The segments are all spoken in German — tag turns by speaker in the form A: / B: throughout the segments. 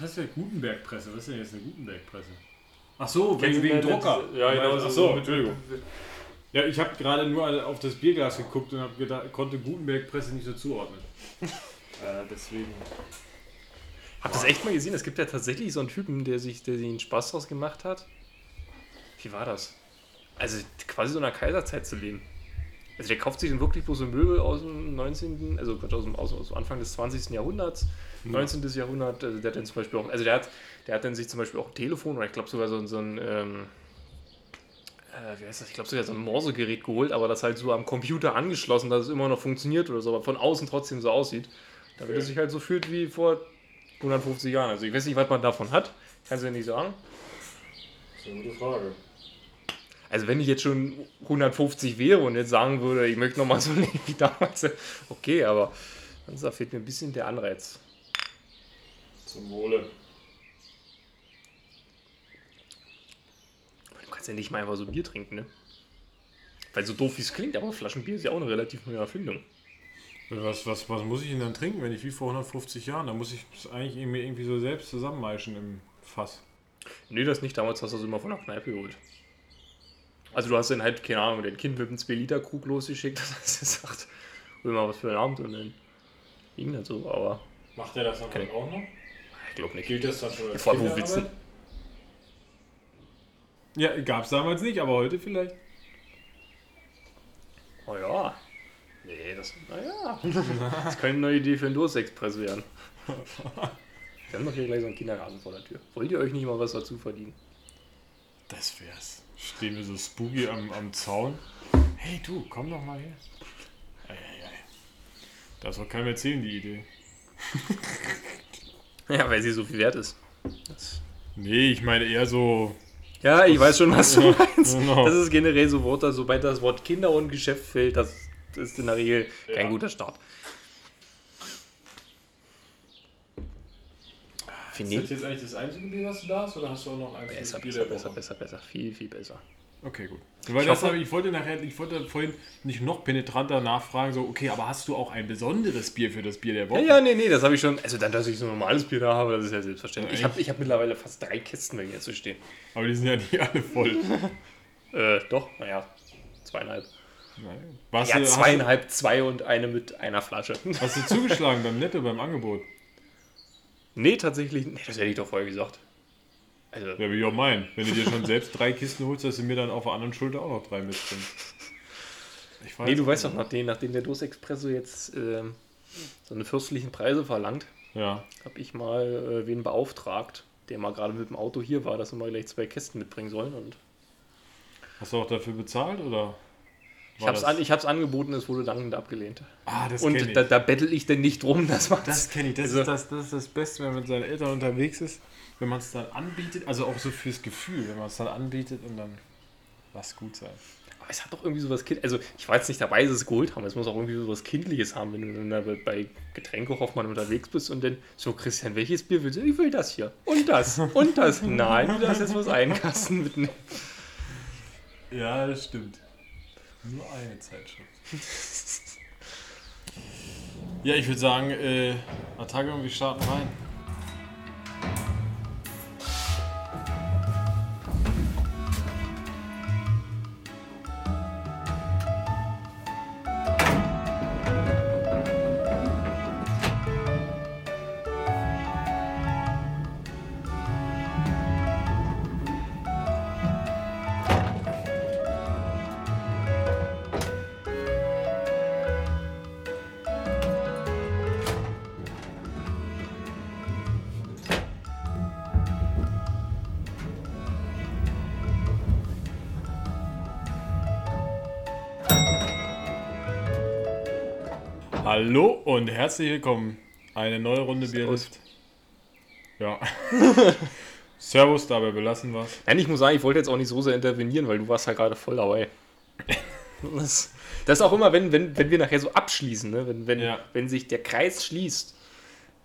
A: Was heißt denn Gutenberg-Presse? Was ist denn jetzt eine Gutenberg-Presse? Ach so, wegen, wegen Drucker.
B: ja, genau,
A: Ach
B: so-
A: so, Entschuldigung. Ja, ich habe gerade nur auf das Bierglas geguckt und hab gedacht, konnte Gutenberg-Presse nicht so zuordnen. äh, deswegen.
B: Habt ihr das echt mal gesehen? Es gibt ja tatsächlich so einen Typen, der sich, der sich einen Spaß draus gemacht hat. Wie war das? Also quasi so in der Kaiserzeit zu leben. Also der kauft sich dann wirklich bloß so Möbel aus dem 19., also Quatsch, aus dem aus, aus Anfang des 20. Jahrhunderts, 19. Jahrhundert. Also der hat dann zum Beispiel auch, also der hat, der hat dann sich zum Beispiel auch ein Telefon oder ich glaube sogar so, ein- so ein, ähm, äh, wie heißt das? Ich glaube sogar so ein Morsegerät geholt, aber das halt so am Computer angeschlossen, dass es immer noch funktioniert oder so, aber von außen trotzdem so aussieht. Damit es sich halt so fühlt wie vor 150 Jahren. Also ich weiß nicht, was man davon hat. Kannst du ja nicht sagen.
A: Das ist eine gute Frage.
B: Also wenn ich jetzt schon 150 wäre und jetzt sagen würde, ich möchte nochmal so leben wie damals, okay, aber sonst fehlt mir ein bisschen der Anreiz.
A: Zum Wohle.
B: Du kannst ja nicht mal einfach so Bier trinken, ne? Weil so doof wie es klingt, aber Flaschenbier ist ja auch eine relativ neue Erfindung.
A: Was, was, was muss ich denn dann trinken, wenn ich wie vor 150 Jahren? Da muss ich es eigentlich irgendwie, irgendwie so selbst zusammenmeischen im Fass.
B: Nee, das nicht. Damals hast du das immer von der Kneipe geholt. Also du hast dann halt, keine Ahnung, dein Kind mit einem 2-Liter-Krug losgeschickt, das hast gesagt, will mal was für den Abend und dann ging das so, aber
A: Macht er das dann auch noch?
B: Glaube nicht.
A: Gilt das dann schon als
B: Vor allem, wo
A: Kinderarbeit?
B: willst
A: Ja, gab es damals nicht, aber heute vielleicht.
B: Oh ja. Nee, das, naja. Das könnte eine neue Idee für einen Durstexpress werden. Wir haben doch hier gleich so einen Kindergarten vor der Tür. Wollt ihr euch nicht mal was dazu verdienen?
A: Das wär's. Stehen wir so spooky am, am Zaun. Hey du, komm doch mal her. Eieiei. Das soll keinem erzählen, die Idee.
B: Ja, weil sie so viel wert ist. Das
A: Nee, ich meine eher so.
B: ja, ich weiß schon, was du meinst.
A: genau.
B: Das ist generell so Worte, sobald das Wort Kinder und Geschäft fällt, das ist in der Regel kein
A: Ja.
B: guter Start. Finde ich.
A: jetzt eigentlich das einzige Bier, was du da hast, oder hast du auch noch ein
B: Besser, besser, besser, besser, besser. Viel, viel besser.
A: Okay, gut. Weil
B: Ich
A: das
B: hoffe-
A: ich wollte nachher, ich wollte vorhin nicht noch penetranter nachfragen, so, okay, aber hast du auch ein besonderes Bier für das Bier der Woche?
B: Ja, ja, nee, nee, das habe ich schon. Also dann, dass ich so ein normales Bier da habe, das ist ja selbstverständlich. Ich habe ich hab mittlerweile fast drei Kisten bei mir zu stehen.
A: Aber die sind ja nicht alle voll.
B: Äh, doch, naja, zweieinhalb.
A: Nein. Was,
B: Ja, zweieinhalb, zwei und eine mit einer Flasche.
A: du, hast du zugeschlagen beim Netto, beim Angebot?
B: nee, tatsächlich, nee, das hätte ich doch vorher gesagt. Also,
A: Ja, wie ich auch meinen. Wenn du dir schon selbst drei Kisten holst, dass du mir dann auf der anderen Schulter auch noch drei mitbringst. Ich weiß
B: nee, du weißt doch, nachdem, nachdem der Dos Expresso jetzt so eine fürstlichen Preise verlangt,
A: Ja.
B: habe ich mal äh, wen beauftragt, der mal gerade mit dem Auto hier war, dass wir mal gleich zwei Kästen mitbringen sollen. Und
A: Hast du auch dafür bezahlt, oder?
B: ich habe es an, ich angeboten, es wurde dankend abgelehnt.
A: Ah, das
B: Und
A: ich.
B: da, da bettel ich denn nicht drum, dass man
A: Das kenne ich. Das,
B: Also-
A: ist das, das ist das Beste, wenn man mit seinen Eltern unterwegs ist. Wenn man es dann anbietet, also auch so fürs Gefühl, wenn man es dann anbietet und dann lass gut sein.
B: Aber es hat doch irgendwie sowas Kind. Also, ich war jetzt nicht dabei, dass es geholt haben. Es muss auch irgendwie sowas Kindliches haben, wenn du dann da bei Getränkehoffmann unterwegs bist und dann so, Christian, welches Bier willst du? Ich will das hier. Und das. Und das. Nein, du darfst jetzt was einkasten mitnehmen.
A: Ja, das stimmt. Nur eine Zeitschrift. ja, ich würde sagen, äh, Attacke und wir starten rein. Hallo und herzlich willkommen. Eine neue Runde Bierlift. Ja. Servus, dabei belassen wir
B: Nein, ich muss sagen, ich wollte jetzt auch nicht so sehr intervenieren, weil du warst ja gerade voll dabei. Das, das ist auch immer, wenn, wenn, wenn wir nachher so abschließen, ne? wenn, wenn,
A: Ja.
B: wenn sich der Kreis schließt.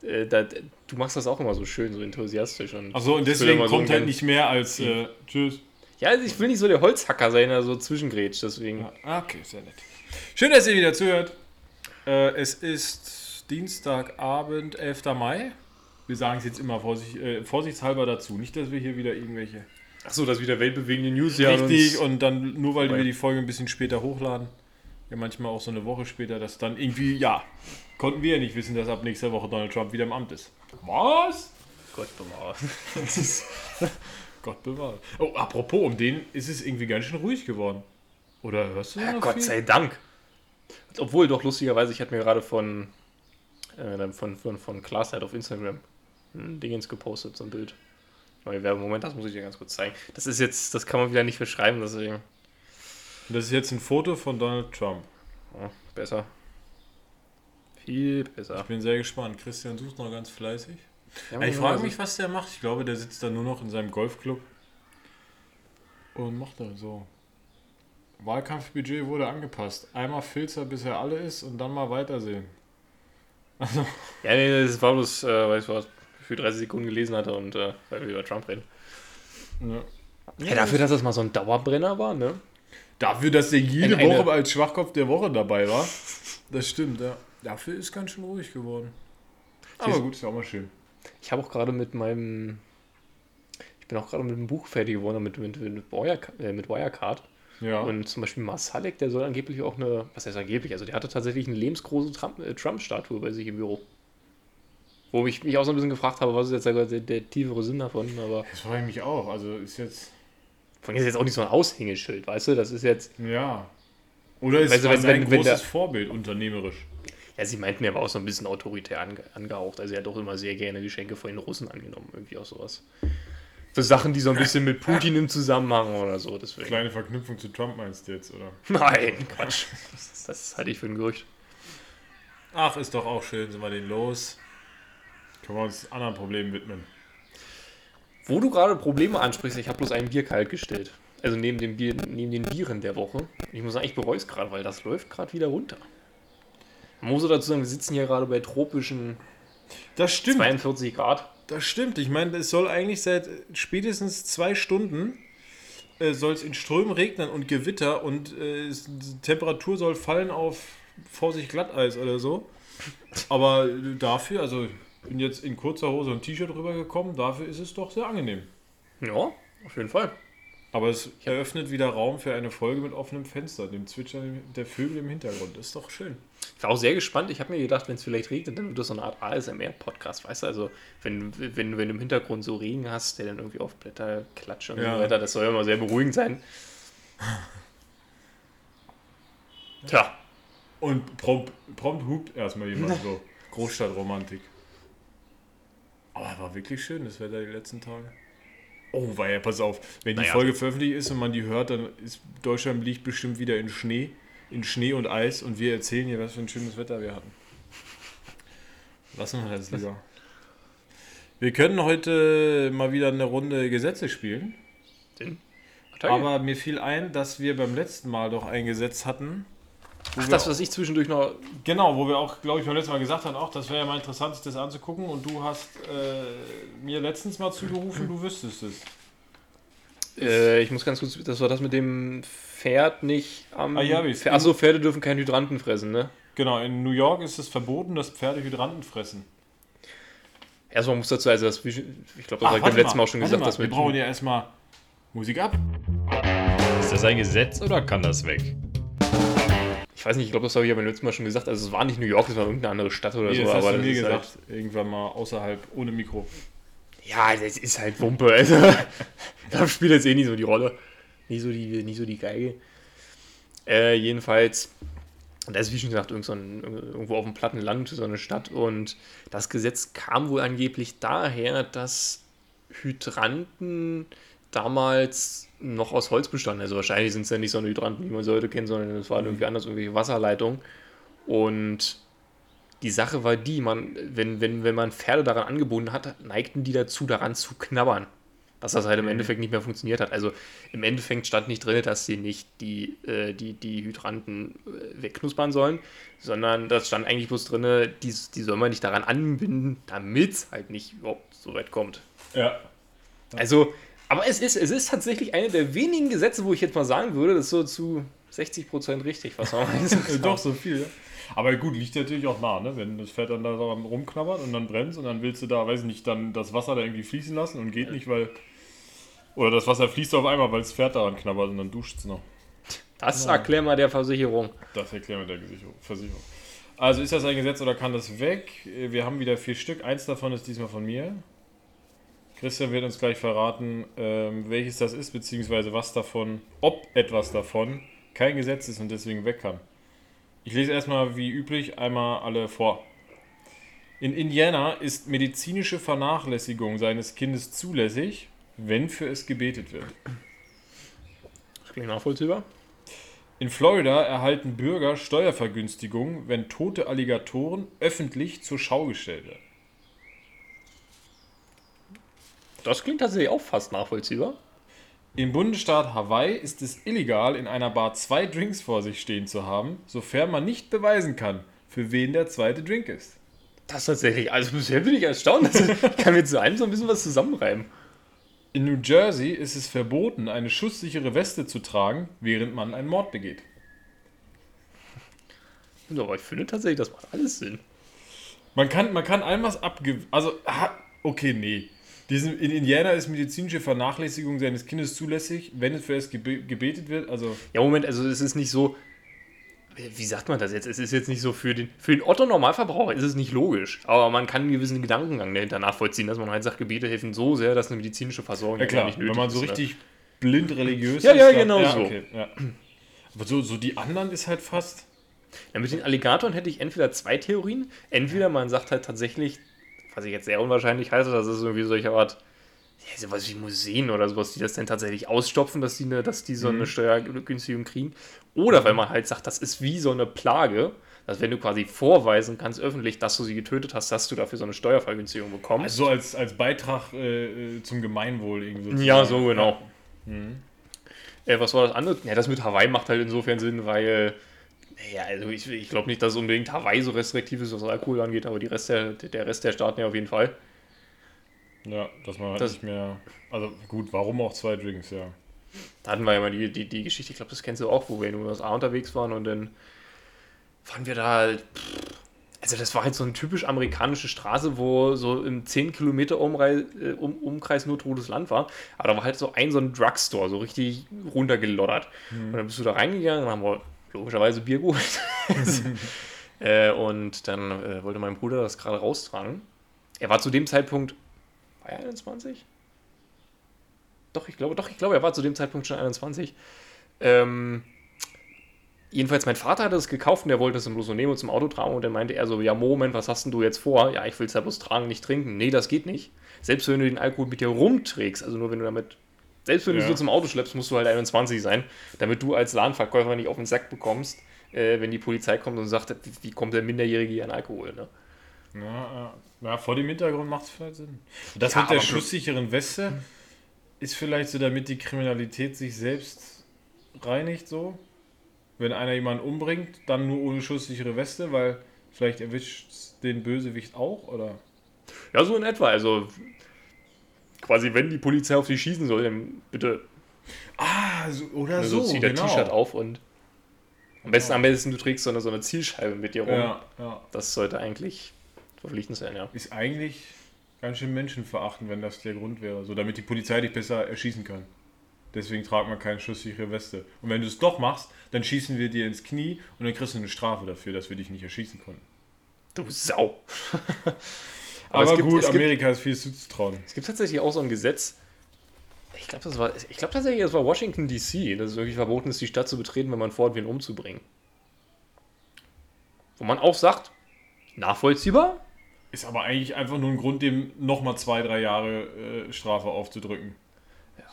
B: Äh, da, du machst das auch immer so schön, so enthusiastisch. Und
A: Achso, und deswegen
B: immer so
A: kommt halt
B: gern-
A: nicht mehr als äh, Tschüss.
B: Ja, also ich will nicht so der Holzhacker sein, der so zwischengrätscht, deswegen.
A: Ah, Okay, sehr nett. Schön, dass ihr wieder zuhört. Äh, es ist Dienstagabend, 11. Mai. Wir sagen es jetzt immer vorsicht, äh, vorsichtshalber dazu. Nicht, dass wir hier wieder irgendwelche.
B: Achso, das wieder weltbewegende News ja
A: Richtig, und dann nur weil wir die Folge ein bisschen später hochladen, ja manchmal auch so eine Woche später, dass dann irgendwie, ja, konnten wir ja nicht wissen, dass ab nächster Woche Donald Trump wieder im Amt ist. Was?
B: Gott bewahre.
A: Gott bewahre. Oh, apropos, um den ist es irgendwie ganz schön ruhig geworden. Oder hörst du
B: Ja,
A: noch
B: Gott
A: viel?
B: sei Dank. Obwohl, doch lustigerweise, ich hatte mir gerade von, äh, von, von, von Klarsight auf Instagram ein Dingens gepostet, so ein Bild. Neue Werbung. Moment, das muss ich dir ganz kurz zeigen. Das ist jetzt, das kann man wieder nicht beschreiben, deswegen.
A: Das ist jetzt ein Foto von Donald Trump.
B: Ja, besser. Viel besser.
A: Ich bin sehr gespannt. Christian sucht noch ganz fleißig.
B: Ja,
A: ich frage
B: also-
A: mich, was der macht. Ich glaube, der sitzt da nur noch in seinem Golfclub und macht da so. Wahlkampfbudget wurde angepasst. Einmal Filzer, bis er alle ist und dann mal weitersehen. Also,
B: Ja, nee, das war bloß, äh, weil ich was für 30 Sekunden gelesen hatte und äh, weil wir über Trump reden.
A: ne.
B: Ja, dafür, dass das mal so ein Dauerbrenner war, ne?
A: Dafür, dass der jede
B: Eine-
A: Woche als Schwachkopf der Woche dabei war. Das stimmt, ja. Dafür ist ganz schön ruhig geworden. Aber
B: Siehst-
A: gut, ist ja auch mal schön.
B: Ich habe auch gerade mit meinem. Ich bin auch gerade mit dem Buch fertig geworden, mit, mit, mit, Wirecard, äh, mit Wirecard.
A: Ja.
B: Und zum Beispiel Marsalek, der soll angeblich auch eine. Was heißt angeblich? Also, der hatte tatsächlich eine lebensgroße äh, Trump-Statue bei sich im Büro. Wo ich mich auch so ein bisschen gefragt habe, was ist jetzt der, der, der tiefere Sinn davon, aber.
A: das frage ich mich auch. Also ist jetzt.
B: Allem ist jetzt auch nicht so ein Aushängeschild, weißt du? Das ist jetzt.
A: Ja. Oder ist
B: Weißt du,
A: es
B: wenn-
A: sein
B: wenn- wenn
A: großes
B: der-
A: Vorbild unternehmerisch?
B: Ja, sie meinten, er war auch so ein bisschen autoritär ange angehaucht. Also, er hat auch immer sehr gerne Geschenke von den Russen angenommen, irgendwie auch sowas. Für Sachen, die so ein bisschen mit Putin im Zusammenhang oder so. Deswegen.
A: Kleine Verknüpfung zu Trump meinst du jetzt, oder?
B: Nein, Quatsch. Das, das halte ich für ein Gerücht.
A: Ach, ist doch auch schön, sind wir den los. Können wir uns anderen Problemen widmen.
B: Wo du gerade Probleme ansprichst, ich habe bloß ein Bier kalt gestellt. Also neben, dem Bier, neben den Bieren der Woche. Ich muss sagen, ich bereue es gerade, weil das läuft gerade wieder runter. Man muss dazu sagen, wir sitzen hier gerade bei tropischen
A: Das stimmt.
B: 42 Grad.
A: Das stimmt. Ich meine, es soll eigentlich seit spätestens zwei Stunden äh, soll es in Strömen regnen und Gewitter und äh, es, die Temperatur soll fallen auf Vorsicht Glatteis oder so. Aber dafür, also ich bin jetzt in kurzer Hose und T-Shirt rübergekommen, dafür ist es doch sehr angenehm.
B: Ja, auf jeden Fall.
A: Aber es eröffnet wieder Raum für eine Folge mit offenem Fenster, dem Zwitschern der Vögel im Hintergrund. Das ist doch schön.
B: Ich war auch sehr gespannt. Ich habe mir gedacht, wenn es vielleicht regnet, dann wird das so eine Art ASMR-Podcast, weißt du? Also, wenn, wenn, wenn du im Hintergrund so Regen hast, der dann irgendwie auf Blätter klatscht und
A: Ja.
B: so weiter, das soll ja immer sehr beruhigend sein. Tja,
A: Und prompt, prompt hupt erstmal jemand so. Großstadtromantik. Aber war wirklich schön das Wetter die letzten Tage. Oh, war ja, pass auf. Wenn die
B: Naja.
A: Folge veröffentlicht ist und man die hört, dann ist Deutschland liegt bestimmt wieder in Schnee. In Schnee und Eis und wir erzählen hier, was für ein schönes Wetter wir hatten. Lassen wir das lieber. Wir können heute mal wieder eine Runde Gesetze spielen.
B: den.
A: Aber mir fiel ein, dass wir beim letzten Mal doch ein Gesetz hatten.
B: Ach, das, was ich zwischendurch noch.
A: Genau, wo wir auch, glaube ich, beim letzten Mal gesagt haben, auch, das wäre ja mal interessant, sich das anzugucken. Und du hast äh, mir letztens mal zugerufen, du wüsstest es.
B: Äh, ich muss ganz kurz. Das war das mit dem Pferd nicht am.
A: Ah, ja,
B: Pferd- Achso, Pferde dürfen keinen Hydranten fressen, ne?
A: Genau, in New York ist es verboten, dass Pferde Hydranten fressen.
B: Erstmal muss dazu, also das, ich glaube, das habe ich beim letzten
A: mal,
B: auch schon gesagt,
A: mal,
B: dass
A: wir
B: mit.
A: brauchen ja erstmal Musik ab.
C: Ist das ein Gesetz oder kann das weg?
B: Ich weiß nicht, ich glaube, das habe ich ja beim letzten Mal schon gesagt. Also, es war nicht New York, es war irgendeine andere Stadt oder
A: Nee,
B: so.
A: das hast
B: aber
A: du
B: das
A: mir
B: ist
A: gesagt, irgendwann mal außerhalb, ohne Mikro.
B: Ja, das ist halt Wumpe. Also, da spielt jetzt eh nicht so die Rolle. Nie so die, nie so die Geige. Äh, jedenfalls, da ist wie schon gesagt irgend so ein, irgendwo auf dem platten Land, so eine Stadt. Und das Gesetz kam wohl angeblich daher, dass Hydranten damals noch aus Holz bestanden. Also wahrscheinlich sind es ja nicht so eine Hydranten, wie man sie heute kennt, sondern es waren irgendwie anders, irgendwelche Wasserleitungen. Und die Sache war die, man, wenn, wenn, wenn man Pferde daran angebunden hat, neigten die dazu, daran zu knabbern. Dass das halt im Endeffekt nicht mehr funktioniert hat. Also im Endeffekt stand nicht drin, dass sie nicht die, äh, die, die Hydranten äh, wegknuspern sollen, sondern das stand eigentlich bloß drin, die, die soll man nicht daran anbinden, damit es halt nicht überhaupt so weit kommt.
A: Ja.
B: Also, aber es ist, es ist tatsächlich eine der wenigen Gesetze, wo ich jetzt mal sagen würde, das so zu 60% richtig, was man
A: Äh, Doch, so viel, ja. Aber gut, liegt natürlich auch nah, ne? Wenn das Pferd dann da daran rumknabbert und dann bremst und dann willst du da, weiß ich nicht, dann das Wasser da irgendwie fließen lassen und geht nicht, weil. Oder das Wasser fließt auf einmal, weil das Pferd daran knabbert und dann duscht es noch.
B: Das erklär mal der Versicherung.
A: Das erklären wir der Versicherung. Also ist das ein Gesetz oder kann das weg? Wir haben wieder vier Stück. Eins davon ist diesmal von mir. Christian wird uns gleich verraten, ähm, welches das ist, beziehungsweise was davon, ob etwas davon kein Gesetz ist und deswegen weg kann. Ich lese erstmal wie üblich einmal alle vor. In Indiana ist medizinische Vernachlässigung seines Kindes zulässig, wenn für es gebetet wird.
B: Das klingt nachvollziehbar.
A: In Florida erhalten Bürger Steuervergünstigungen, wenn tote Alligatoren öffentlich zur Schau gestellt werden.
B: Das klingt tatsächlich auch fast nachvollziehbar.
A: Im Bundesstaat Hawaii ist es illegal, in einer Bar zwei Drinks vor sich stehen zu haben, sofern man nicht beweisen kann, für wen der zweite Drink ist.
B: Das tatsächlich, also bisher bin ich erstaunt. Also ich kann mir zu einem so ein bisschen was zusammenreimen.
A: In New Jersey ist es verboten, eine schusssichere Weste zu tragen, während man einen Mord begeht.
B: Aber ich finde tatsächlich, das macht alles Sinn.
A: Man kann, man kann was abge... Also, okay, nee. Diesen, in Indiana ist medizinische Vernachlässigung seines Kindes zulässig, wenn es für es gebe gebetet wird. Also,
B: Ja, Moment, also es ist nicht so. Wie sagt man das jetzt? Es ist jetzt nicht so für den, für den Otto-Normalverbraucher ist es nicht logisch. Aber man kann einen gewissen Gedankengang dahinter nachvollziehen, dass man halt sagt, Gebete helfen so sehr, dass eine medizinische Versorgung
A: ja klar,
B: nicht
A: wenn
B: nötig
A: man so
B: ist. ne?
A: richtig blind religiös
B: Ja,
A: ist.
B: ja,
A: dann-
B: genau so.
A: okay, ja. Aber so, so die anderen ist halt fast...
B: Ja, mit den Alligatoren hätte ich entweder zwei Theorien. Entweder man sagt halt tatsächlich, was ich jetzt sehr unwahrscheinlich halte, das ist irgendwie solche Art, ja, sowas wie Museen oder sowas, die das dann tatsächlich ausstopfen, dass die, eine, dass die so eine Steuergünstigung kriegen. Oder weil man halt sagt, das ist wie so eine Plage, dass wenn du quasi vorweisen kannst öffentlich, dass du sie getötet hast, dass du dafür so eine Steuervergünstigung bekommst.
A: Also so als, als Beitrag äh, äh, zum Gemeinwohl irgendwie.
B: ja, so genau. Äh, was war das andere? Ja, das mit Hawaii macht halt insofern Sinn, weil, naja, also ich, ich glaube nicht, dass unbedingt Hawaii so restriktiv ist, was Alkohol angeht, aber die Rest der, der Rest der Staaten ja auf jeden Fall.
A: Ja, dass man halt
B: Das-
A: nicht mehr... Also gut, warum auch zwei Drinks, ja.
B: Da hatten wir ja mal die, die, die Geschichte, ich glaube, das kennst du auch, wo wir in den USA unterwegs waren und dann waren wir da halt. Also, das war halt so eine typisch amerikanische Straße, wo so im 10 Kilometer Umrei äh, um, Umkreis nur totes Land war. Aber da war halt so ein so ein Drugstore, so richtig runtergeloddert. Und dann bist du da reingegangen und haben wir logischerweise Bier geholt. äh, und dann äh, wollte mein Bruder das gerade raustragen. Er war zu dem Zeitpunkt. War er 21? Doch, ich glaube, doch, ich glaube, er war zu dem Zeitpunkt schon 21. Ähm, jedenfalls, mein Vater hat es gekauft und der wollte es im bloß so nehmen und zum Auto tragen und dann meinte er so, ja, Moment, was hast denn du jetzt vor? Ja, ich will es ja bloß tragen, nicht trinken. Nee, das geht nicht. Selbst wenn du den Alkohol mit dir rumträgst, also nur wenn du damit, selbst wenn du
A: Ja.
B: so zum Auto schleppst, musst du halt 21 sein, damit du als Ladenverkäufer nicht auf den Sack bekommst, äh, wenn die Polizei kommt und sagt, wie, wie kommt der Minderjährige hier an Alkohol, ne?
A: Ja, ja. ja vor dem Hintergrund macht es vielleicht Sinn. Das
B: Ja,
A: mit der schusssicheren Weste ist vielleicht so, damit die Kriminalität sich selbst reinigt, so. Wenn einer jemanden umbringt, dann nur ohne schusssichere Weste, weil vielleicht erwischt den Bösewicht auch, oder?
B: Ja, so in etwa. Also quasi, wenn die Polizei auf sie schießen soll, dann bitte
A: Ah, so, oder
B: so,
A: so,
B: zieh dein
A: genau.
B: T-Shirt auf und am besten, am besten du trägst so eine, so eine Zielscheibe mit dir rum.
A: Ja, ja.
B: Das sollte eigentlich verpflichtend sein, ja.
A: Ist eigentlich ganz schön menschenverachtend, wenn das der Grund wäre. So, damit die Polizei dich besser erschießen kann. Deswegen tragt man keine schusssichere Weste. Und wenn du es doch machst, dann schießen wir dir ins Knie und dann kriegst du eine Strafe dafür, dass wir dich nicht erschießen konnten.
B: Du Sau.
A: Aber,
B: es gibt-
A: gut,
B: es gibt-
A: Amerika ist viel zuzutrauen.
B: Es gibt tatsächlich auch so ein Gesetz. Ich glaube, das war, ich glaube tatsächlich, das war Washington DC, dass es wirklich verboten ist, die Stadt zu betreten, wenn man vorhat, wen umzubringen. Wo man auch sagt, nachvollziehbar,
A: Ist aber eigentlich einfach nur ein Grund, dem nochmal zwei, drei Jahre äh, Strafe aufzudrücken.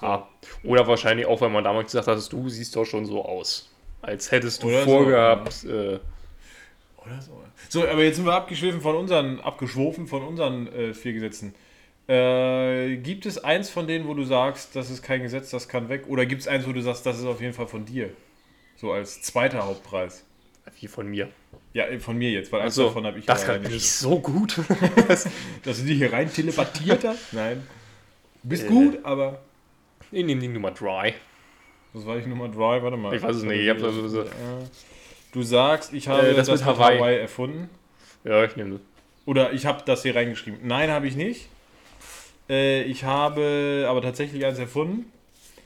B: Ja. Oder wahrscheinlich auch, weil man damals gesagt hat, du siehst doch schon so aus. Als hättest du
A: Oder so,
B: vorgehabt. äh,
A: Oder so. So, aber jetzt sind wir abgeschwiffen von unseren, abgeschwofen von unseren äh, vier Gesetzen. Äh, gibt es eins von denen, wo du sagst, das ist kein Gesetz, das kann weg? Oder gibt es eins, wo du sagst, das ist auf jeden Fall von dir? So als zweiter Hauptpreis.
B: wie von mir.
A: Ja, äh, von mir jetzt, weil eins
B: Also,
A: davon habe ich
B: das kann nicht so gut.
A: Dass du die hier rein telepathiert hast? Nein. Du bist
B: Äh.
A: gut, aber.
B: Ich nehme die Nummer Dry.
A: Was war ich Nummer 3? Warte mal.
B: Ich weiß es nicht, ich hab's also so-
A: Äh, Du sagst, ich habe
B: Äh, das
A: das,
B: Hawaii.
A: Hawaii. erfunden.
B: Ja, ich nehme das.
A: Oder ich habe das hier reingeschrieben. Nein, habe ich nicht. Äh, ich habe aber tatsächlich eins erfunden.